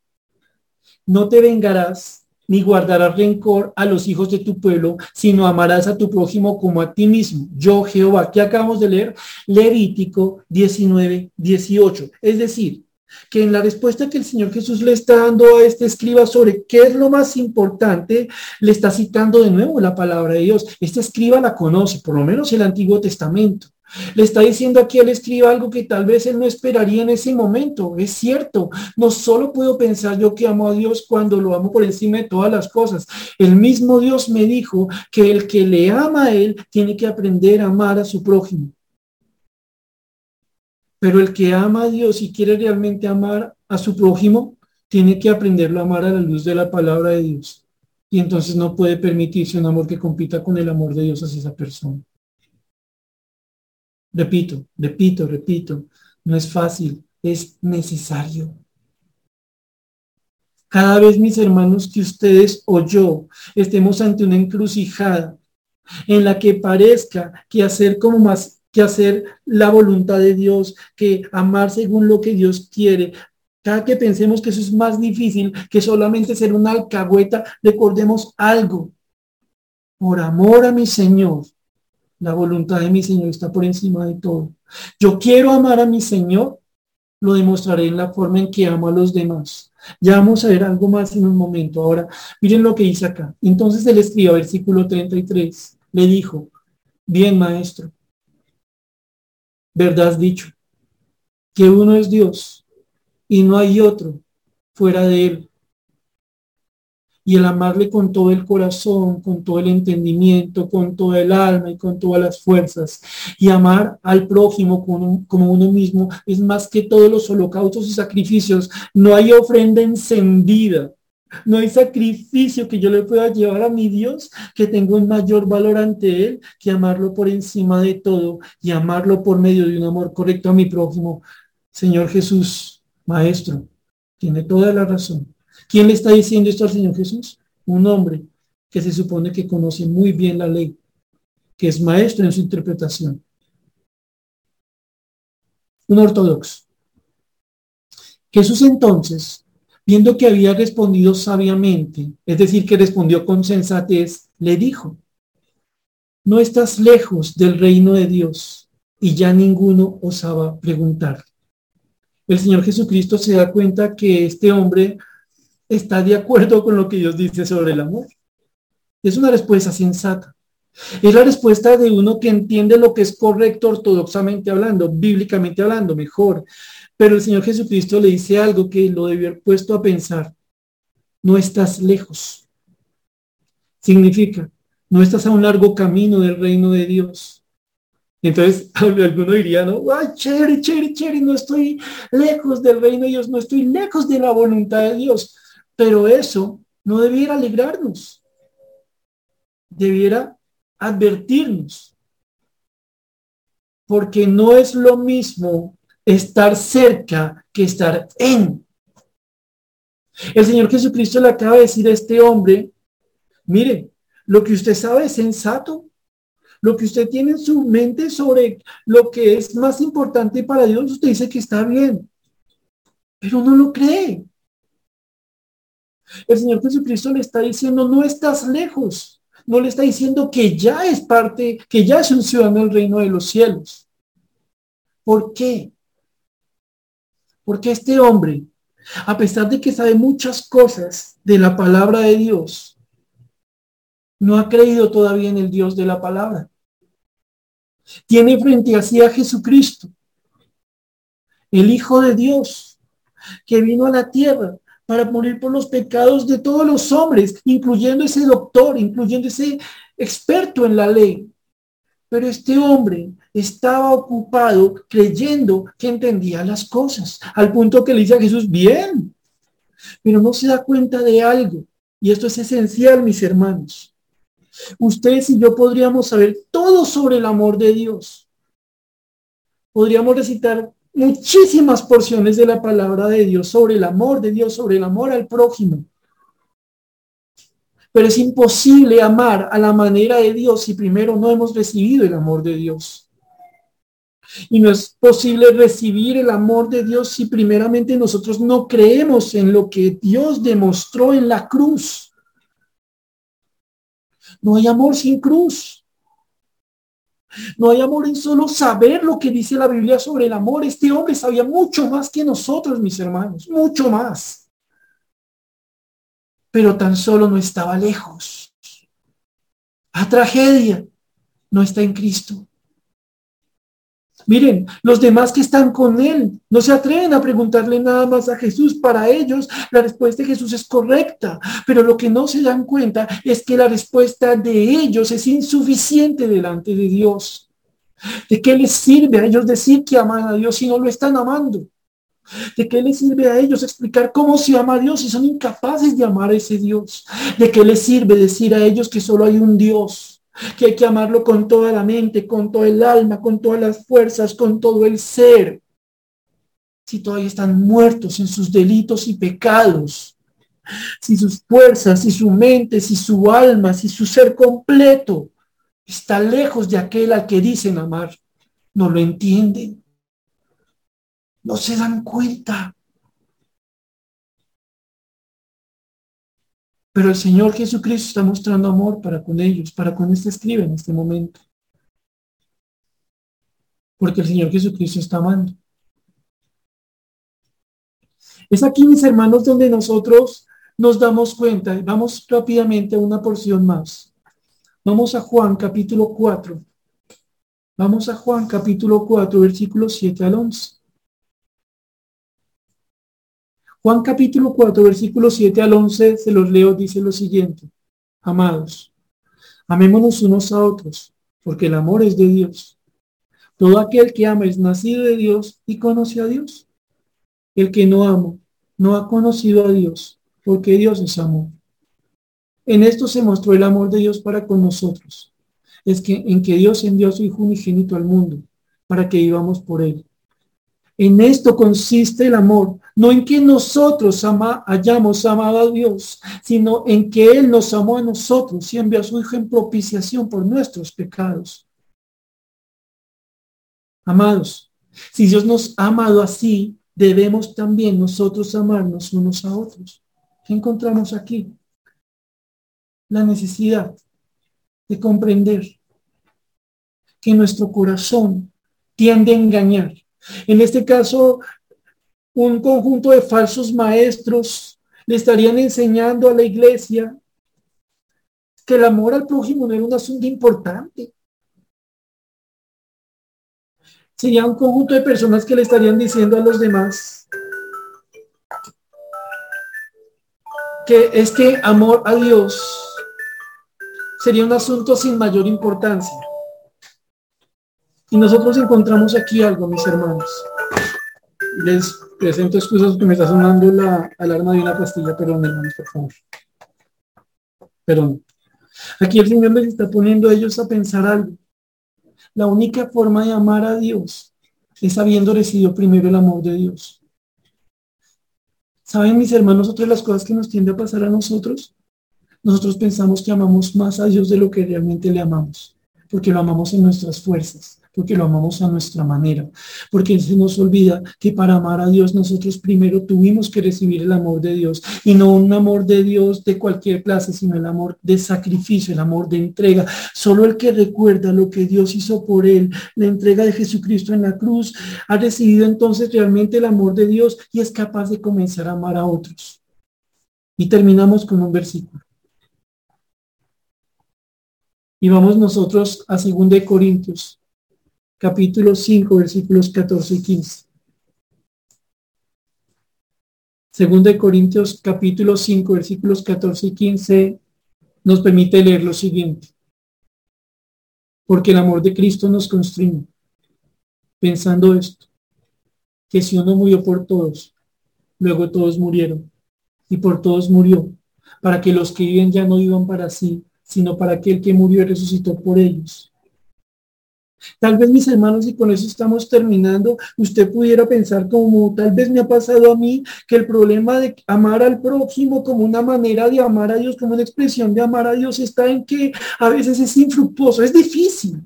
A: No te vengarás ni guardarás rencor a los hijos de tu pueblo, sino amarás a tu prójimo como a ti mismo. Yo, Jehová, que acabamos de leer, Levítico 19, 18. Es decir, que en la respuesta que el Señor Jesús le está dando a este escriba sobre qué es lo más importante, le está citando de nuevo la palabra de Dios. Este escriba la conoce, por lo menos el Antiguo Testamento. Le está diciendo aquí al escriba algo que tal vez él no esperaría en ese momento. Es cierto, no solo puedo pensar yo que amo a Dios cuando lo amo por encima de todas las cosas. El mismo Dios me dijo que el que le ama a él tiene que aprender a amar a su prójimo. Pero el que ama a Dios y quiere realmente amar a su prójimo, tiene que aprenderlo a amar a la luz de la palabra de Dios. Y entonces no puede permitirse un amor que compita con el amor de Dios hacia esa persona. Repito, repito, repito, no es fácil, es necesario. Cada vez, mis hermanos, que ustedes o yo estemos ante una encrucijada en la que parezca que hacer como más que hacer la voluntad de Dios, que amar según lo que Dios quiere. Cada que pensemos que eso es más difícil que solamente ser una alcahueta, recordemos algo. Por amor a mi Señor, la voluntad de mi Señor está por encima de todo. Yo quiero amar a mi Señor, lo demostraré en la forma en que amo a los demás. Ya vamos a ver algo más en un momento. Ahora, miren lo que dice acá. Entonces él escribe, versículo 33, le dijo, bien maestro, verdad has dicho, que uno es Dios y no hay otro fuera de él. Y el amarle con todo el corazón, con todo el entendimiento, con todo el alma y con todas las fuerzas. Y amar al prójimo como, uno mismo es más que todos los holocaustos y sacrificios. No hay ofrenda encendida. No hay sacrificio que yo le pueda llevar a mi Dios que tenga un mayor valor ante Él que amarlo por encima de todo y amarlo por medio de un amor correcto a mi prójimo. Señor Jesús, Maestro, tiene toda la razón. ¿Quién le está diciendo esto al Señor Jesús? Un hombre que se supone que conoce muy bien la ley, que es maestro en su interpretación. Un ortodoxo. Jesús entonces, viendo que había respondido sabiamente, es decir, que respondió con sensatez, le dijo, no estás lejos del reino de Dios y ya ninguno osaba preguntar. El Señor Jesucristo se da cuenta que este hombre está de acuerdo con lo que Dios dice sobre el amor. Es una respuesta sensata. Es la respuesta de uno que entiende lo que es correcto ortodoxamente hablando, bíblicamente hablando, mejor. Pero el Señor Jesucristo le dice algo que lo debió haber puesto a pensar. No estás lejos. Significa, no estás a un largo camino del reino de Dios. Entonces, alguno diría, no, ay, chévere, chévere, chévere, no estoy lejos del reino de Dios, no estoy lejos de la voluntad de Dios. Pero eso no debiera alegrarnos, debiera advertirnos, porque no es lo mismo estar cerca que estar en. El Señor Jesucristo le acaba de decir a este hombre, mire, lo que usted sabe es sensato, lo que usted tiene en su mente sobre lo que es más importante para Dios, usted dice que está bien, pero no lo cree. El Señor Jesucristo le está diciendo, no estás lejos. No le está diciendo que ya es parte, que ya es un ciudadano del reino de los cielos. ¿Por qué? Porque este hombre, a pesar de que sabe muchas cosas de la palabra de Dios, no ha creído todavía en el Dios de la palabra. Tiene frente a sí a Jesucristo, el Hijo de Dios, que vino a la tierra para morir por los pecados de todos los hombres, incluyendo ese doctor, incluyendo ese experto en la ley. Pero este hombre estaba ocupado creyendo que entendía las cosas, al punto que le dice a Jesús, bien, pero no se da cuenta de algo. Y esto es esencial, mis hermanos. Ustedes y yo podríamos saber todo sobre el amor de Dios. Podríamos recitar muchísimas porciones de la palabra de Dios sobre el amor de Dios, sobre el amor al prójimo. Pero es imposible amar a la manera de Dios si primero no hemos recibido el amor de Dios. Y no es posible recibir el amor de Dios si primeramente nosotros no creemos en lo que Dios demostró en la cruz. No hay amor sin cruz. No hay amor en solo saber lo que dice la Biblia sobre el amor. Este hombre sabía mucho más que nosotros, mis hermanos, mucho más. Pero tan solo no estaba lejos. La tragedia no está en Cristo. Miren, los demás que están con él no se atreven a preguntarle nada más a Jesús. Para ellos la respuesta de Jesús es correcta, pero lo que no se dan cuenta es que la respuesta de ellos es insuficiente delante de Dios. ¿De qué les sirve a ellos decir que aman a Dios si no lo están amando? ¿De qué les sirve a ellos explicar cómo se ama a Dios si son incapaces de amar a ese Dios? ¿De qué les sirve decir a ellos que solo hay un Dios? Que hay que amarlo con toda la mente, con todo el alma, con todas las fuerzas, con todo el ser. Si todavía están muertos en sus delitos y pecados, si sus fuerzas, si su mente, si su alma, si su ser completo está lejos de aquel al que dicen amar, no lo entienden, no se dan cuenta. Pero el Señor Jesucristo está mostrando amor para con ellos, para con este escribe en este momento. Porque el Señor Jesucristo está amando. Es aquí, mis hermanos, donde nosotros nos damos cuenta. Vamos rápidamente a una porción más. Vamos a Juan capítulo 4. Vamos a Juan capítulo 4, versículos 7 al 11. Juan capítulo 4, versículo 7 al 11, se los leo, dice lo siguiente. Amados, amémonos unos a otros, porque el amor es de Dios. Todo aquel que ama es nacido de Dios y conoce a Dios. El que no ama no ha conocido a Dios, porque Dios es amor. En esto se mostró el amor de Dios para con nosotros. Es que en que Dios envió a su Hijo unigénito al mundo, para que vivamos por él. En esto consiste el amor, no en que nosotros hayamos amado a Dios, sino en que Él nos amó a nosotros y envió a su Hijo en propiciación por nuestros pecados. Amados, si Dios nos ha amado así, debemos también nosotros amarnos unos a otros. ¿Qué encontramos aquí? La necesidad de comprender que nuestro corazón tiende a engañar en este caso, un conjunto de falsos maestros le estarían enseñando a la iglesia que el amor al prójimo no era un asunto importante. Sería un conjunto de personas que le estarían diciendo a los demás que es que amor a Dios sería un asunto sin mayor importancia. Y nosotros encontramos aquí algo, mis hermanos. Les presento excusas que me está sonando la alarma de una pastilla, perdón, hermanos, por favor. Perdón. Aquí el Señor les está poniendo a ellos a pensar algo. La única forma de amar a Dios es habiendo recibido primero el amor de Dios. ¿Saben, mis hermanos, otra de las cosas que nos tiende a pasar a nosotros? Nosotros pensamos que amamos más a Dios de lo que realmente le amamos, porque lo amamos en nuestras fuerzas, porque lo amamos a nuestra manera, porque se nos olvida que para amar a Dios nosotros primero tuvimos que recibir el amor de Dios y no un amor de Dios de cualquier clase, sino el amor de sacrificio, el amor de entrega. Solo el que recuerda lo que Dios hizo por él, la entrega de Jesucristo en la cruz, ha recibido entonces realmente el amor de Dios y es capaz de comenzar a amar a otros. Y terminamos con un versículo. Y vamos nosotros a 2 Corintios capítulo 5, versículos 14 y 15. Segundo de Corintios capítulo 5, versículos 14 y 15 nos permite leer lo siguiente. Porque el amor de Cristo nos constriñe, pensando esto, que si uno murió por todos, luego todos murieron, y por todos murió, para que los que viven ya no vivan para sí, sino para aquel que murió y resucitó por ellos. Tal vez mis hermanos, y con eso estamos terminando, usted pudiera pensar como tal vez me ha pasado a mí, que el problema de amar al prójimo como una manera de amar a Dios, como una expresión de amar a Dios, está en que a veces es infructuoso, es difícil,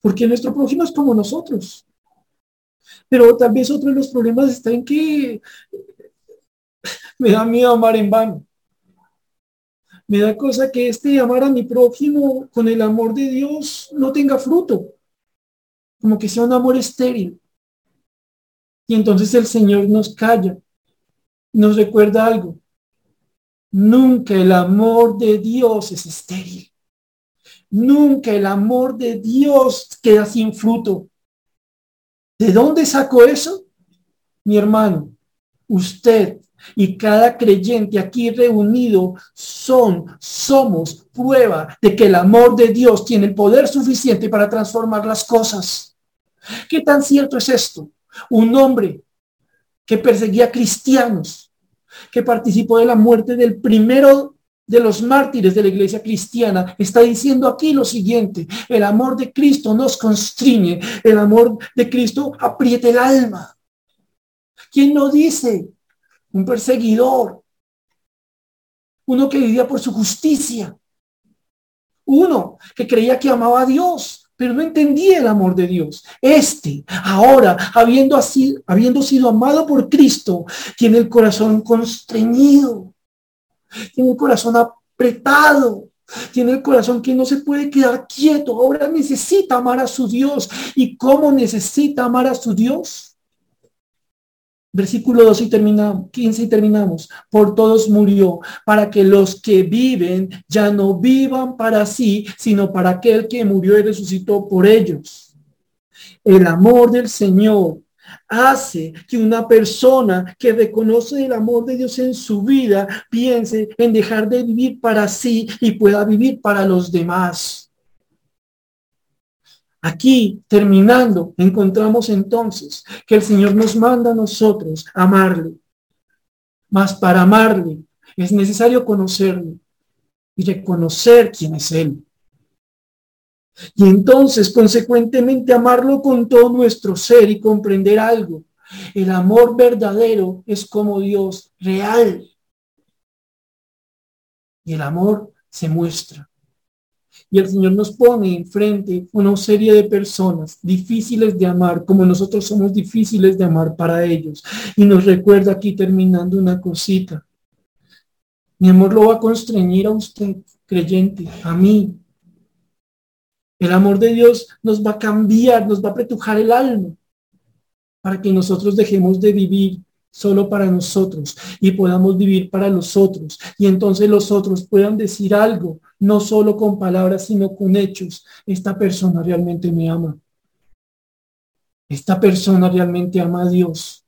A: porque nuestro prójimo es como nosotros. Pero tal vez otro de los problemas está en que me da miedo amar en vano. Me da cosa que este amar a mi prójimo con el amor de Dios no tenga fruto, como que sea un amor estéril. Y entonces el Señor nos calla, nos recuerda algo. Nunca el amor de Dios es estéril. Nunca el amor de Dios queda sin fruto. ¿De dónde sacó eso? Mi hermano, usted y cada creyente aquí reunido son, somos prueba de que el amor de Dios tiene el poder suficiente para transformar las cosas. ¿Qué tan cierto es esto? Un hombre que perseguía cristianos, que participó de la muerte del primero de los mártires de la iglesia cristiana, está diciendo aquí lo siguiente, el amor de Cristo nos constriñe, el amor de Cristo apriete el alma. ¿Quién no dice un perseguidor, uno que vivía por su justicia, uno que creía que amaba a Dios, pero no entendía el amor de Dios. Este, ahora, habiendo, así, habiendo sido amado por Cristo, tiene el corazón constreñido, tiene el corazón apretado, tiene el corazón que no se puede quedar quieto. Ahora necesita amar a su Dios. ¿Y cómo necesita amar a su Dios? Versículo 2 y terminamos, 15 y terminamos. Por todos murió, para que los que viven ya no vivan para sí, sino para aquel que murió y resucitó por ellos. El amor del Señor hace que una persona que reconoce el amor de Dios en su vida piense en dejar de vivir para sí y pueda vivir para los demás. Aquí, terminando, encontramos entonces que el Señor nos manda a nosotros amarle. Mas para amarle es necesario conocerle y reconocer quién es Él. Y entonces, consecuentemente, amarlo con todo nuestro ser y comprender algo. El amor verdadero es como Dios real. Y el amor se muestra. Y el Señor nos pone enfrente una serie de personas difíciles de amar, como nosotros somos difíciles de amar para ellos. Y nos recuerda aquí terminando una cosita. Mi amor lo va a constreñir a usted, creyente, a mí, el amor de Dios nos va a cambiar, nos va a pretujar el alma para que nosotros dejemos de vivir solo para nosotros y podamos vivir para los otros. Y entonces los otros puedan decir algo, no solo con palabras, sino con hechos. Esta persona realmente me ama. Esta persona realmente ama a Dios.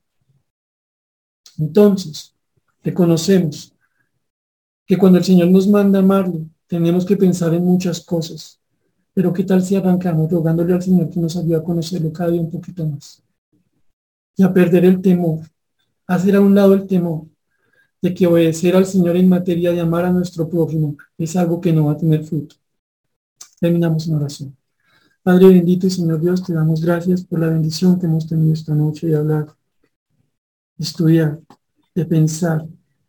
A: Entonces, reconocemos que cuando el Señor nos manda amarle, tenemos que pensar en muchas cosas. Pero qué tal si arrancamos rogándole al Señor que nos ayude a conocerlo cada día un poquito más. Y a perder el temor, hacer a un lado el temor de que obedecer al Señor en materia de amar a nuestro prójimo es algo que no va a tener fruto. Terminamos en oración. Padre bendito y Señor Dios, te damos gracias por la bendición que hemos tenido esta noche de hablar, estudiar, de pensar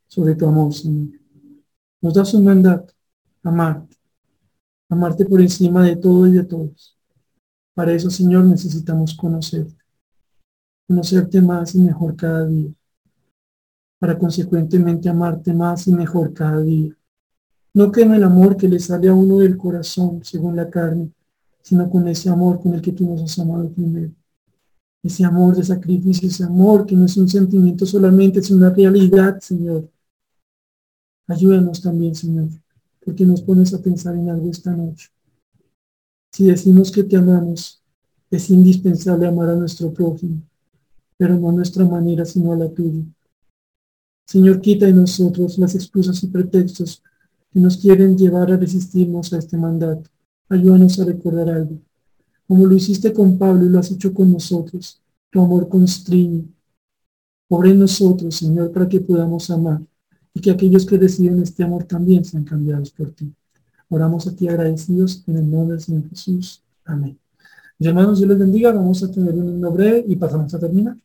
A: sobre tu amor, Señor. Nos das un mandato, amar, amarte por encima de todo y de todos. Para eso, Señor, necesitamos conocerte, conocerte más y mejor cada día, para consecuentemente amarte más y mejor cada día. No con el amor que le sale a uno del corazón, según la carne, sino con ese amor con el que tú nos has amado primero. Ese amor de sacrificio, ese amor que no es un sentimiento solamente, es una realidad, Señor. Ayúdanos también, Señor, porque nos pones a pensar en algo esta noche. Si decimos que te amamos, es indispensable amar a nuestro prójimo, pero no a nuestra manera, sino a la tuya. Señor, quita de nosotros las excusas y pretextos que nos quieren llevar a resistirnos a este mandato. Ayúdanos a recordar algo. Como lo hiciste con Pablo y lo has hecho con nosotros, tu amor constriñe. Obre en nosotros, Señor, para que podamos amar y que aquellos que reciben este amor también sean cambiados por ti. Oramos a ti agradecidos en el nombre del Señor Jesús. Amén. Mis hermanos, Dios les bendiga. Vamos a tener un himno breve y pasamos a terminar.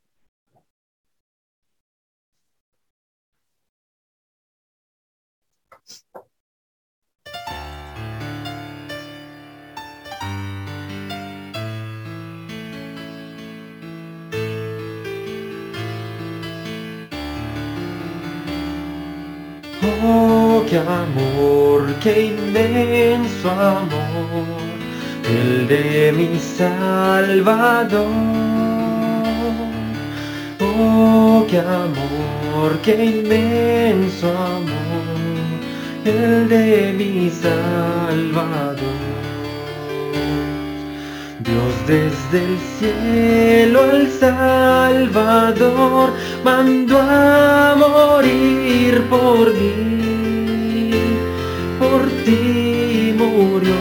C: Qué amor, qué inmenso amor, el de mi Salvador. Oh, qué amor, qué inmenso amor, el de mi Salvador. Dios desde el cielo al Salvador mandó a morir por mí. Por ti murió,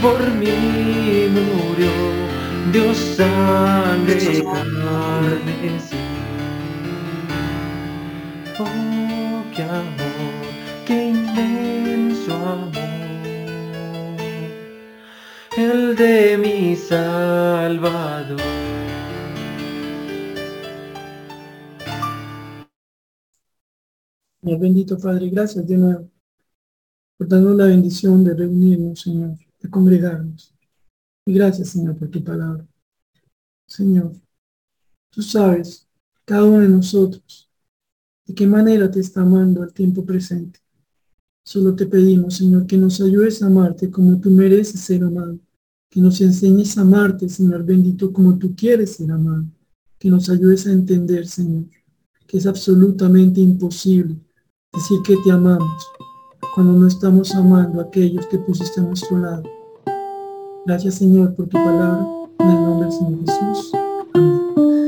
C: por mí murió, Dios sangre carne Oh, qué amor, el de mi Salvador.
A: Mi bendito Padre, gracias de nuevo por darnos la bendición de reunirnos, Señor, de congregarnos. Y gracias, Señor, por tu palabra. Señor, tú sabes, cada uno de nosotros, de qué manera te está amando al tiempo presente. Solo te pedimos, Señor, que nos ayudes a amarte como tú mereces ser amado. Que nos enseñes a amarte, Señor bendito, como tú quieres ser amado. Que nos ayudes a entender, Señor, que es absolutamente imposible decir que te amamos cuando no estamos amando a aquellos que pusiste a nuestro lado. Gracias Señor por tu palabra. En el nombre del Señor Jesús. Amén.